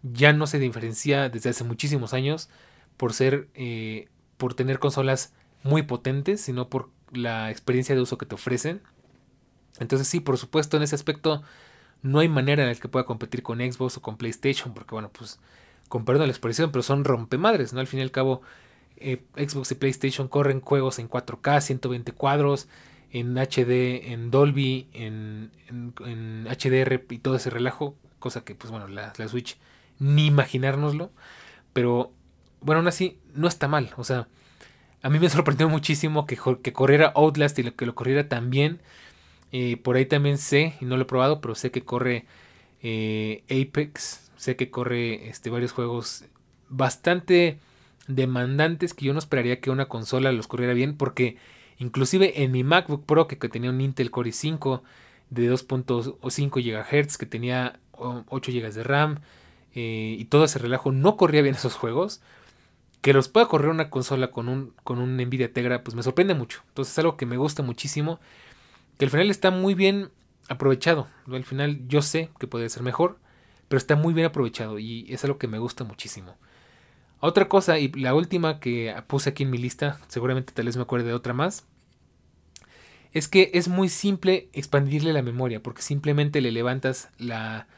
ya no se diferencia desde hace muchísimos años por ser, eh, por tener consolas muy potentes, sino por la experiencia de uso que te ofrecen. Entonces sí, por supuesto, en ese aspecto no hay manera en la que pueda competir con Xbox o con PlayStation, porque bueno, pues, con perdón la expresión, pero son rompemadres, ¿no? Al fin y al cabo, eh, Xbox y PlayStation corren juegos en 4K, 120 cuadros, en HD, en Dolby, en, HDR y todo ese relajo, cosa que pues bueno, la, Switch ni imaginárnoslo, pero bueno, aún así no está mal, o sea, a mí me sorprendió muchísimo que, corriera Outlast y que lo corriera tan bien. Eh, por ahí también sé, y no lo he probado, pero sé que corre eh, Apex, sé que corre este, varios juegos bastante demandantes que yo no esperaría que una consola los corriera bien porque Inclusive en mi MacBook Pro que, tenía un Intel Core i5 de 2.5 GHz, que tenía 8 GB de RAM eh, y todo ese relajo, no corría bien esos juegos. Que los pueda correr una consola con un, con un Nvidia Tegra, pues me sorprende mucho. Entonces es algo que me gusta muchísimo. Que al final está muy bien aprovechado. Al final yo sé que puede ser mejor, pero está muy bien aprovechado y es algo que me gusta muchísimo. Otra cosa, y la última que puse aquí en mi lista, seguramente tal vez me acuerde de otra más, es que es muy simple expandirle la memoria, porque simplemente le levantas la,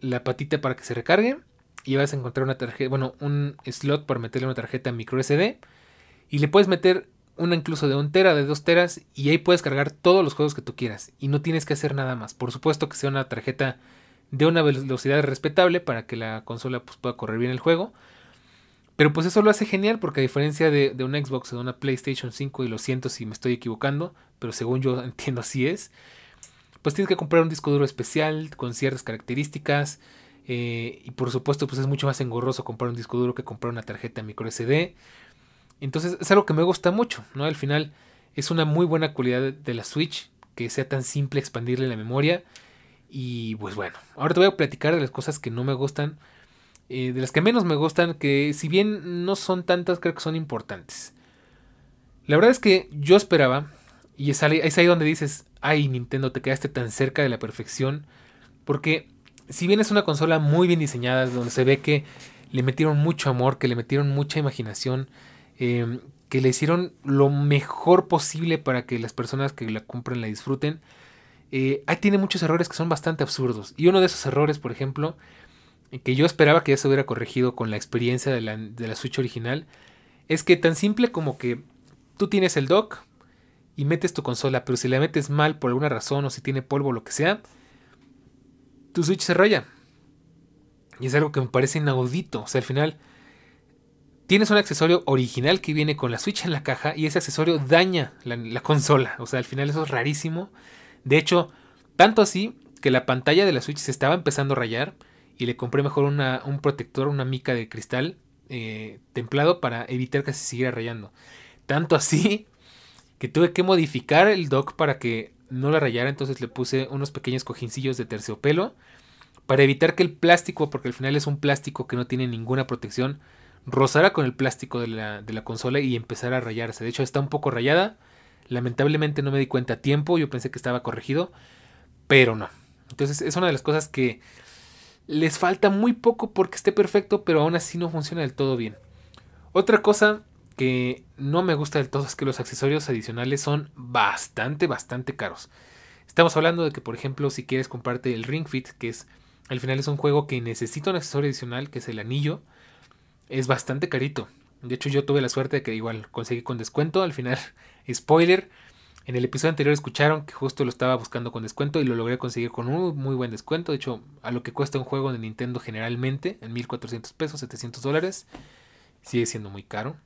la patita para que se recargue y vas a encontrar una tarjeta, bueno, un slot para meterle una tarjeta micro SD y le puedes meter una incluso de un tera, de dos teras y ahí puedes cargar todos los juegos que tú quieras y no tienes que hacer nada más. Por supuesto que sea una tarjeta de una velocidad respetable para que la consola pues, pueda correr bien el juego. Pero pues eso lo hace genial porque a diferencia de, de una Xbox o de una PlayStation 5, y lo siento si me estoy equivocando, pero según yo entiendo así es, pues tienes que comprar un disco duro especial con ciertas características. Eh, y por supuesto, pues es mucho más engorroso comprar un disco duro que comprar una tarjeta micro SD. Entonces es algo que me gusta mucho, ¿no? Al final es una muy buena cualidad de la Switch, que sea tan simple expandirle la memoria. Y pues bueno, ahora te voy a platicar de las cosas que no me gustan. Eh, de las que menos me gustan, que si bien no son tantas, creo que son importantes. La verdad es que yo esperaba, y es ahí, es ahí donde dices, ay Nintendo, te quedaste tan cerca de la perfección, porque si bien es una consola muy bien diseñada, donde se ve que le metieron mucho amor, que le metieron mucha imaginación, em, que le hicieron lo mejor posible para que las personas que la compren la disfruten, eh, ahí tiene muchos errores que son bastante absurdos. Y uno de esos errores, por ejemplo, que yo esperaba que ya se hubiera corregido con la experiencia de la, de la Switch original, es que tan simple como que tú tienes el dock y metes tu consola, pero si la metes mal por alguna razón o si tiene polvo o lo que sea, tu Switch se raya. Y es algo que me parece inaudito. O sea, al final tienes un accesorio original que viene con la Switch en la caja y ese accesorio daña la, consola. O sea, al final eso es rarísimo. De hecho, tanto así que la pantalla de la Switch se estaba empezando a rayar y le compré mejor una, un protector, una mica de cristal eh, templado para evitar que se siguiera rayando. Tanto así que tuve que modificar el dock para que no la rayara, entonces le puse unos pequeños cojincillos de terciopelo para evitar que el plástico, porque al final es un plástico que no tiene ninguna protección, rozara con el plástico de la, de la consola y empezara a rayarse. De hecho, está un poco rayada. Lamentablemente no me di cuenta a tiempo, yo pensé que estaba corregido, pero no. Entonces es una de las cosas que les falta muy poco porque esté perfecto, pero aún así no funciona del todo bien. Otra cosa que no me gusta del todo es que los accesorios adicionales son bastante, bastante caros. Estamos hablando de que, por ejemplo, si quieres comprarte el Ring Fit, que es al final es un juego que necesita un accesorio adicional, que es el anillo, es bastante carito. De hecho, yo tuve la suerte de que igual conseguí con descuento. Al final, spoiler, en el episodio anterior escucharon que justo lo estaba buscando con descuento y lo logré conseguir con un muy buen descuento. De hecho, a lo que cuesta un juego de Nintendo generalmente, en 1400 pesos, 700 dólares, sigue siendo muy caro.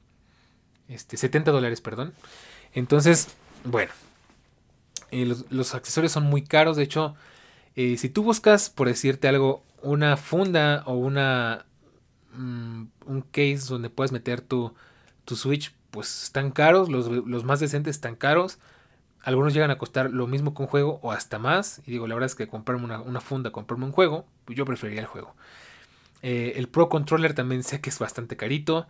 Este, 70 dólares, perdón. Entonces, bueno, eh, los, accesorios son muy caros. De hecho, eh, si tú buscas, por decirte algo, una funda o una mm, un case donde puedes meter tu, tu Switch, pues están caros. Los, los, más decentes están caros. Algunos llegan a costar lo mismo que un juego o hasta más. Y digo, la verdad es que comprarme una, una funda, comprarme un juego, pues yo preferiría el juego. Eh, el Pro Controller también sé que es bastante carito.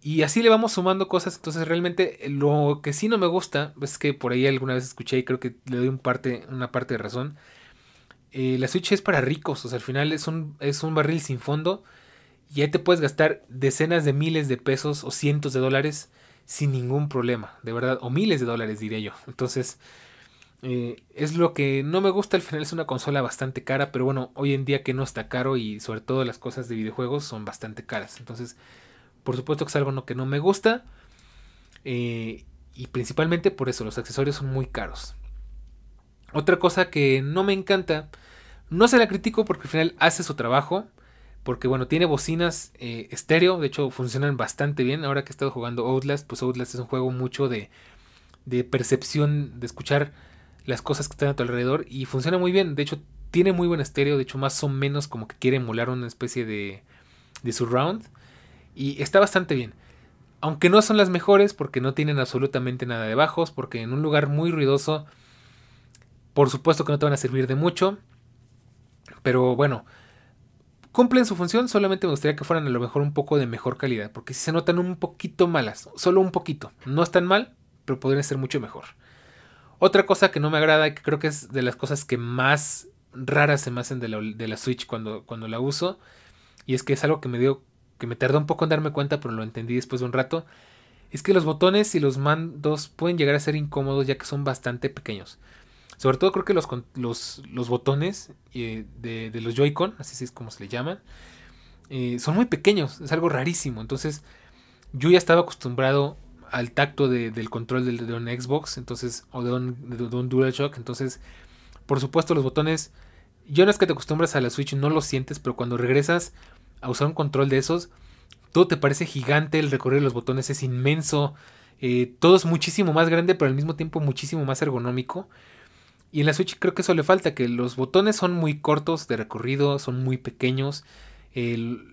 Y así le vamos sumando cosas. Entonces, realmente lo que sí no me gusta es que por ahí alguna vez escuché y creo que le doy un parte, una parte de razón. Eh, la Switch es para ricos. O sea, al final es un, es un barril sin fondo. Y ahí te puedes gastar decenas de miles de pesos o cientos de dólares sin ningún problema. De verdad. O miles de dólares, diría yo. Entonces, eh, es lo que no me gusta. Al final es una consola bastante cara. Pero bueno, hoy en día que no está caro y sobre todo las cosas de videojuegos son bastante caras. Entonces por supuesto que es algo que no me gusta. Eh, y principalmente por eso, los accesorios son muy caros. Otra cosa que no me encanta, no se la critico porque al final hace su trabajo. Porque bueno, tiene bocinas eh, estéreo, de hecho funcionan bastante bien. Ahora que he estado jugando Outlast, pues Outlast es un juego mucho de, de percepción, de escuchar las cosas que están a tu alrededor y funciona muy bien. De hecho, tiene muy buen estéreo, de hecho más o menos como que quiere emular una especie de, de surround. Y está bastante bien. Aunque no son las mejores porque no tienen absolutamente nada de bajos, porque en un lugar muy ruidoso, por supuesto que no te van a servir de mucho. Pero bueno, cumplen su función, solamente me gustaría que fueran a lo mejor un poco de mejor calidad, porque si se notan un poquito malas, solo un poquito. No están mal, pero podrían ser mucho mejor. Otra cosa que no me agrada que creo que es de las cosas que más raras se me hacen de la, de la Switch cuando, cuando la uso, y es que es algo que me dio que me tardó un poco en darme cuenta, pero lo entendí después de un rato, es que los botones y los mandos pueden llegar a ser incómodos ya que son bastante pequeños. Sobre todo creo que los, los, los botones eh, de, de, los Joy-Con, así es como se le llaman, eh, son muy pequeños, es algo rarísimo. Entonces yo ya estaba acostumbrado al tacto del control de, un Xbox, entonces, o de un, de, un DualShock, entonces, por supuesto los botones, yo no es que te acostumbras a la Switch, no lo sientes, pero cuando regresas a usar un control de esos, todo te parece gigante, el recorrer los botones es inmenso, eh, todo es muchísimo más grande, pero al mismo tiempo muchísimo más ergonómico. Y en la Switch creo que eso le falta, que los botones son muy cortos de recorrido, son muy pequeños.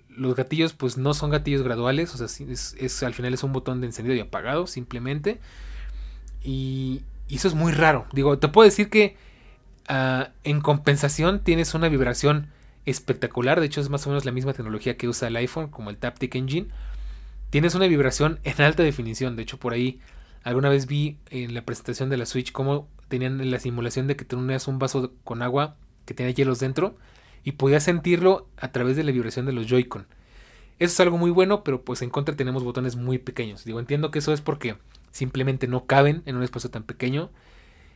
los gatillos pues no son gatillos graduales, o sea, es, al final es un botón de encendido y apagado simplemente. Y, eso es muy raro. Digo, te puedo decir que ah, en compensación tienes una vibración espectacular. De hecho, es más o menos la misma tecnología que usa el iPhone, como el Taptic Engine. Tienes una vibración en alta definición. De hecho, por ahí alguna vez vi en la presentación de la Switch cómo tenían la simulación de que tenías un vaso con agua que tenía hielos dentro y podías sentirlo a través de la vibración de los Joy-Con. Eso es algo muy bueno, pero pues en contra tenemos botones muy pequeños. Digo, entiendo que eso es porque simplemente no caben en un espacio tan pequeño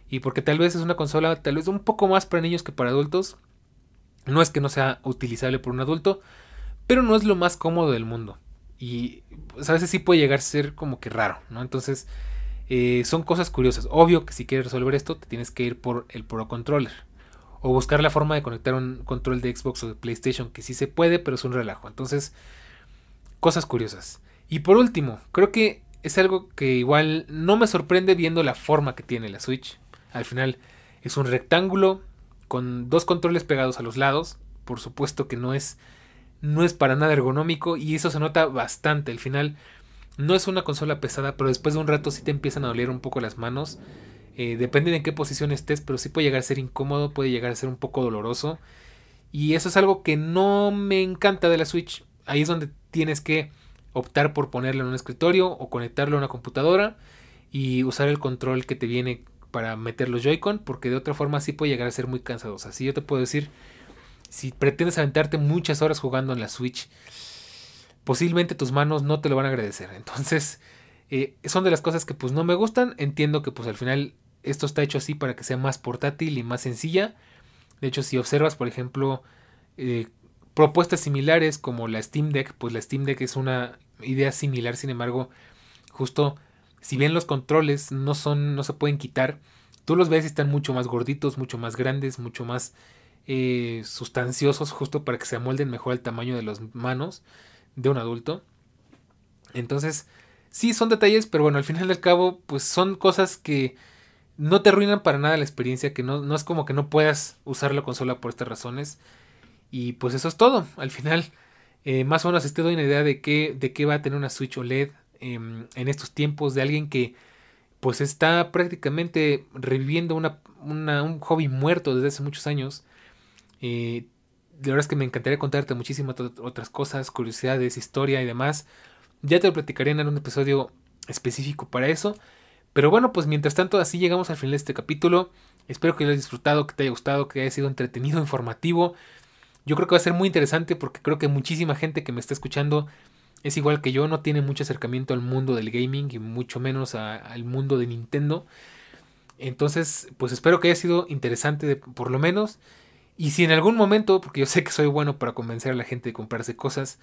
y porque tal vez es una consola tal vez un poco más para niños que para adultos, no es que no sea utilizable por un adulto, pero no es lo más cómodo del mundo. Y pues, a veces sí puede llegar a ser como que raro, ¿no? Entonces, eh, son cosas curiosas. Obvio que si quieres resolver esto, te tienes que ir por el Pro Controller. O buscar la forma de conectar un control de Xbox o de PlayStation, que sí se puede, pero es un relajo. Entonces, cosas curiosas. Y por último, creo que es algo que igual no me sorprende viendo la forma que tiene la Switch. Al final es un rectángulo con dos controles pegados a los lados. Por supuesto que no es, no es para nada ergonómico y eso se nota bastante. Al final no es una consola pesada, pero después de un rato sí te empiezan a doler un poco las manos. Eh, depende de en qué posición estés, pero sí puede llegar a ser incómodo, puede llegar a ser un poco doloroso. Y eso es algo que no me encanta de la Switch. Ahí es donde tienes que optar por ponerlo en un escritorio o conectarlo a una computadora y usar el control que te viene para meter los Joy-Con, porque de otra forma sí puede llegar a ser muy cansado. Así yo te puedo decir, si pretendes aventarte muchas horas jugando en la Switch, posiblemente tus manos no te lo van a agradecer. Entonces, eh, son de las cosas que pues no me gustan. Entiendo que pues al final esto está hecho así para que sea más portátil y más sencilla. De hecho, si observas, por ejemplo, eh, propuestas similares como la Steam Deck, pues la Steam Deck es una idea similar, sin embargo, justo si bien los controles no son, no se pueden quitar, tú los ves y están mucho más gorditos, mucho más grandes, mucho más eh, sustanciosos, justo para que se amolden mejor al tamaño de las manos de un adulto. Entonces, sí son detalles, pero bueno, al final del cabo, pues son cosas que no te arruinan para nada la experiencia, que no, no es como que no puedas usar la consola por estas razones. Y pues eso es todo. Al final, eh, más o menos te doy una idea de qué, de qué va a tener una Switch OLED Em, en estos tiempos de alguien que pues está prácticamente reviviendo una, un hobby muerto desde hace muchos años. Eh, de verdad es que me encantaría contarte muchísimas otras cosas, curiosidades, historia y demás. Ya te lo platicaré en un episodio específico para eso. Pero bueno, pues mientras tanto, así llegamos al final de este capítulo. Espero que lo hayas disfrutado, que te haya gustado, que haya sido entretenido, informativo. Yo creo que va a ser muy interesante porque creo que muchísima gente que me está escuchando es igual que yo, no tiene mucho acercamiento al mundo del gaming y mucho menos al mundo de Nintendo. Entonces, pues espero que haya sido interesante por lo menos. Y si en algún momento, porque yo sé que soy bueno para convencer a la gente de comprarse cosas,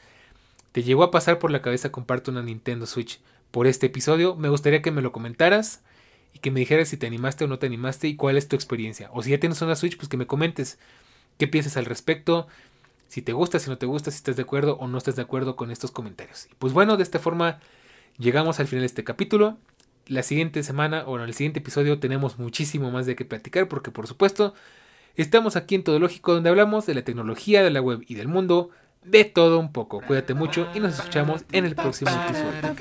te llegó a pasar por la cabeza comprarte una Nintendo Switch por este episodio, me gustaría que me lo comentaras y que me dijeras si te animaste o no te animaste y cuál es tu experiencia. O si ya tienes una Switch, pues que me comentes qué piensas al respecto, si te gusta, si no te gusta, si estás de acuerdo o no estás de acuerdo con estos comentarios. Y pues bueno, de esta forma llegamos al final de este capítulo. La siguiente semana o en el siguiente episodio tenemos muchísimo más de qué platicar porque por supuesto estamos aquí en Todo Lógico donde hablamos de la tecnología, de la web y del mundo, de todo un poco. Cuídate mucho y nos escuchamos en el próximo episodio.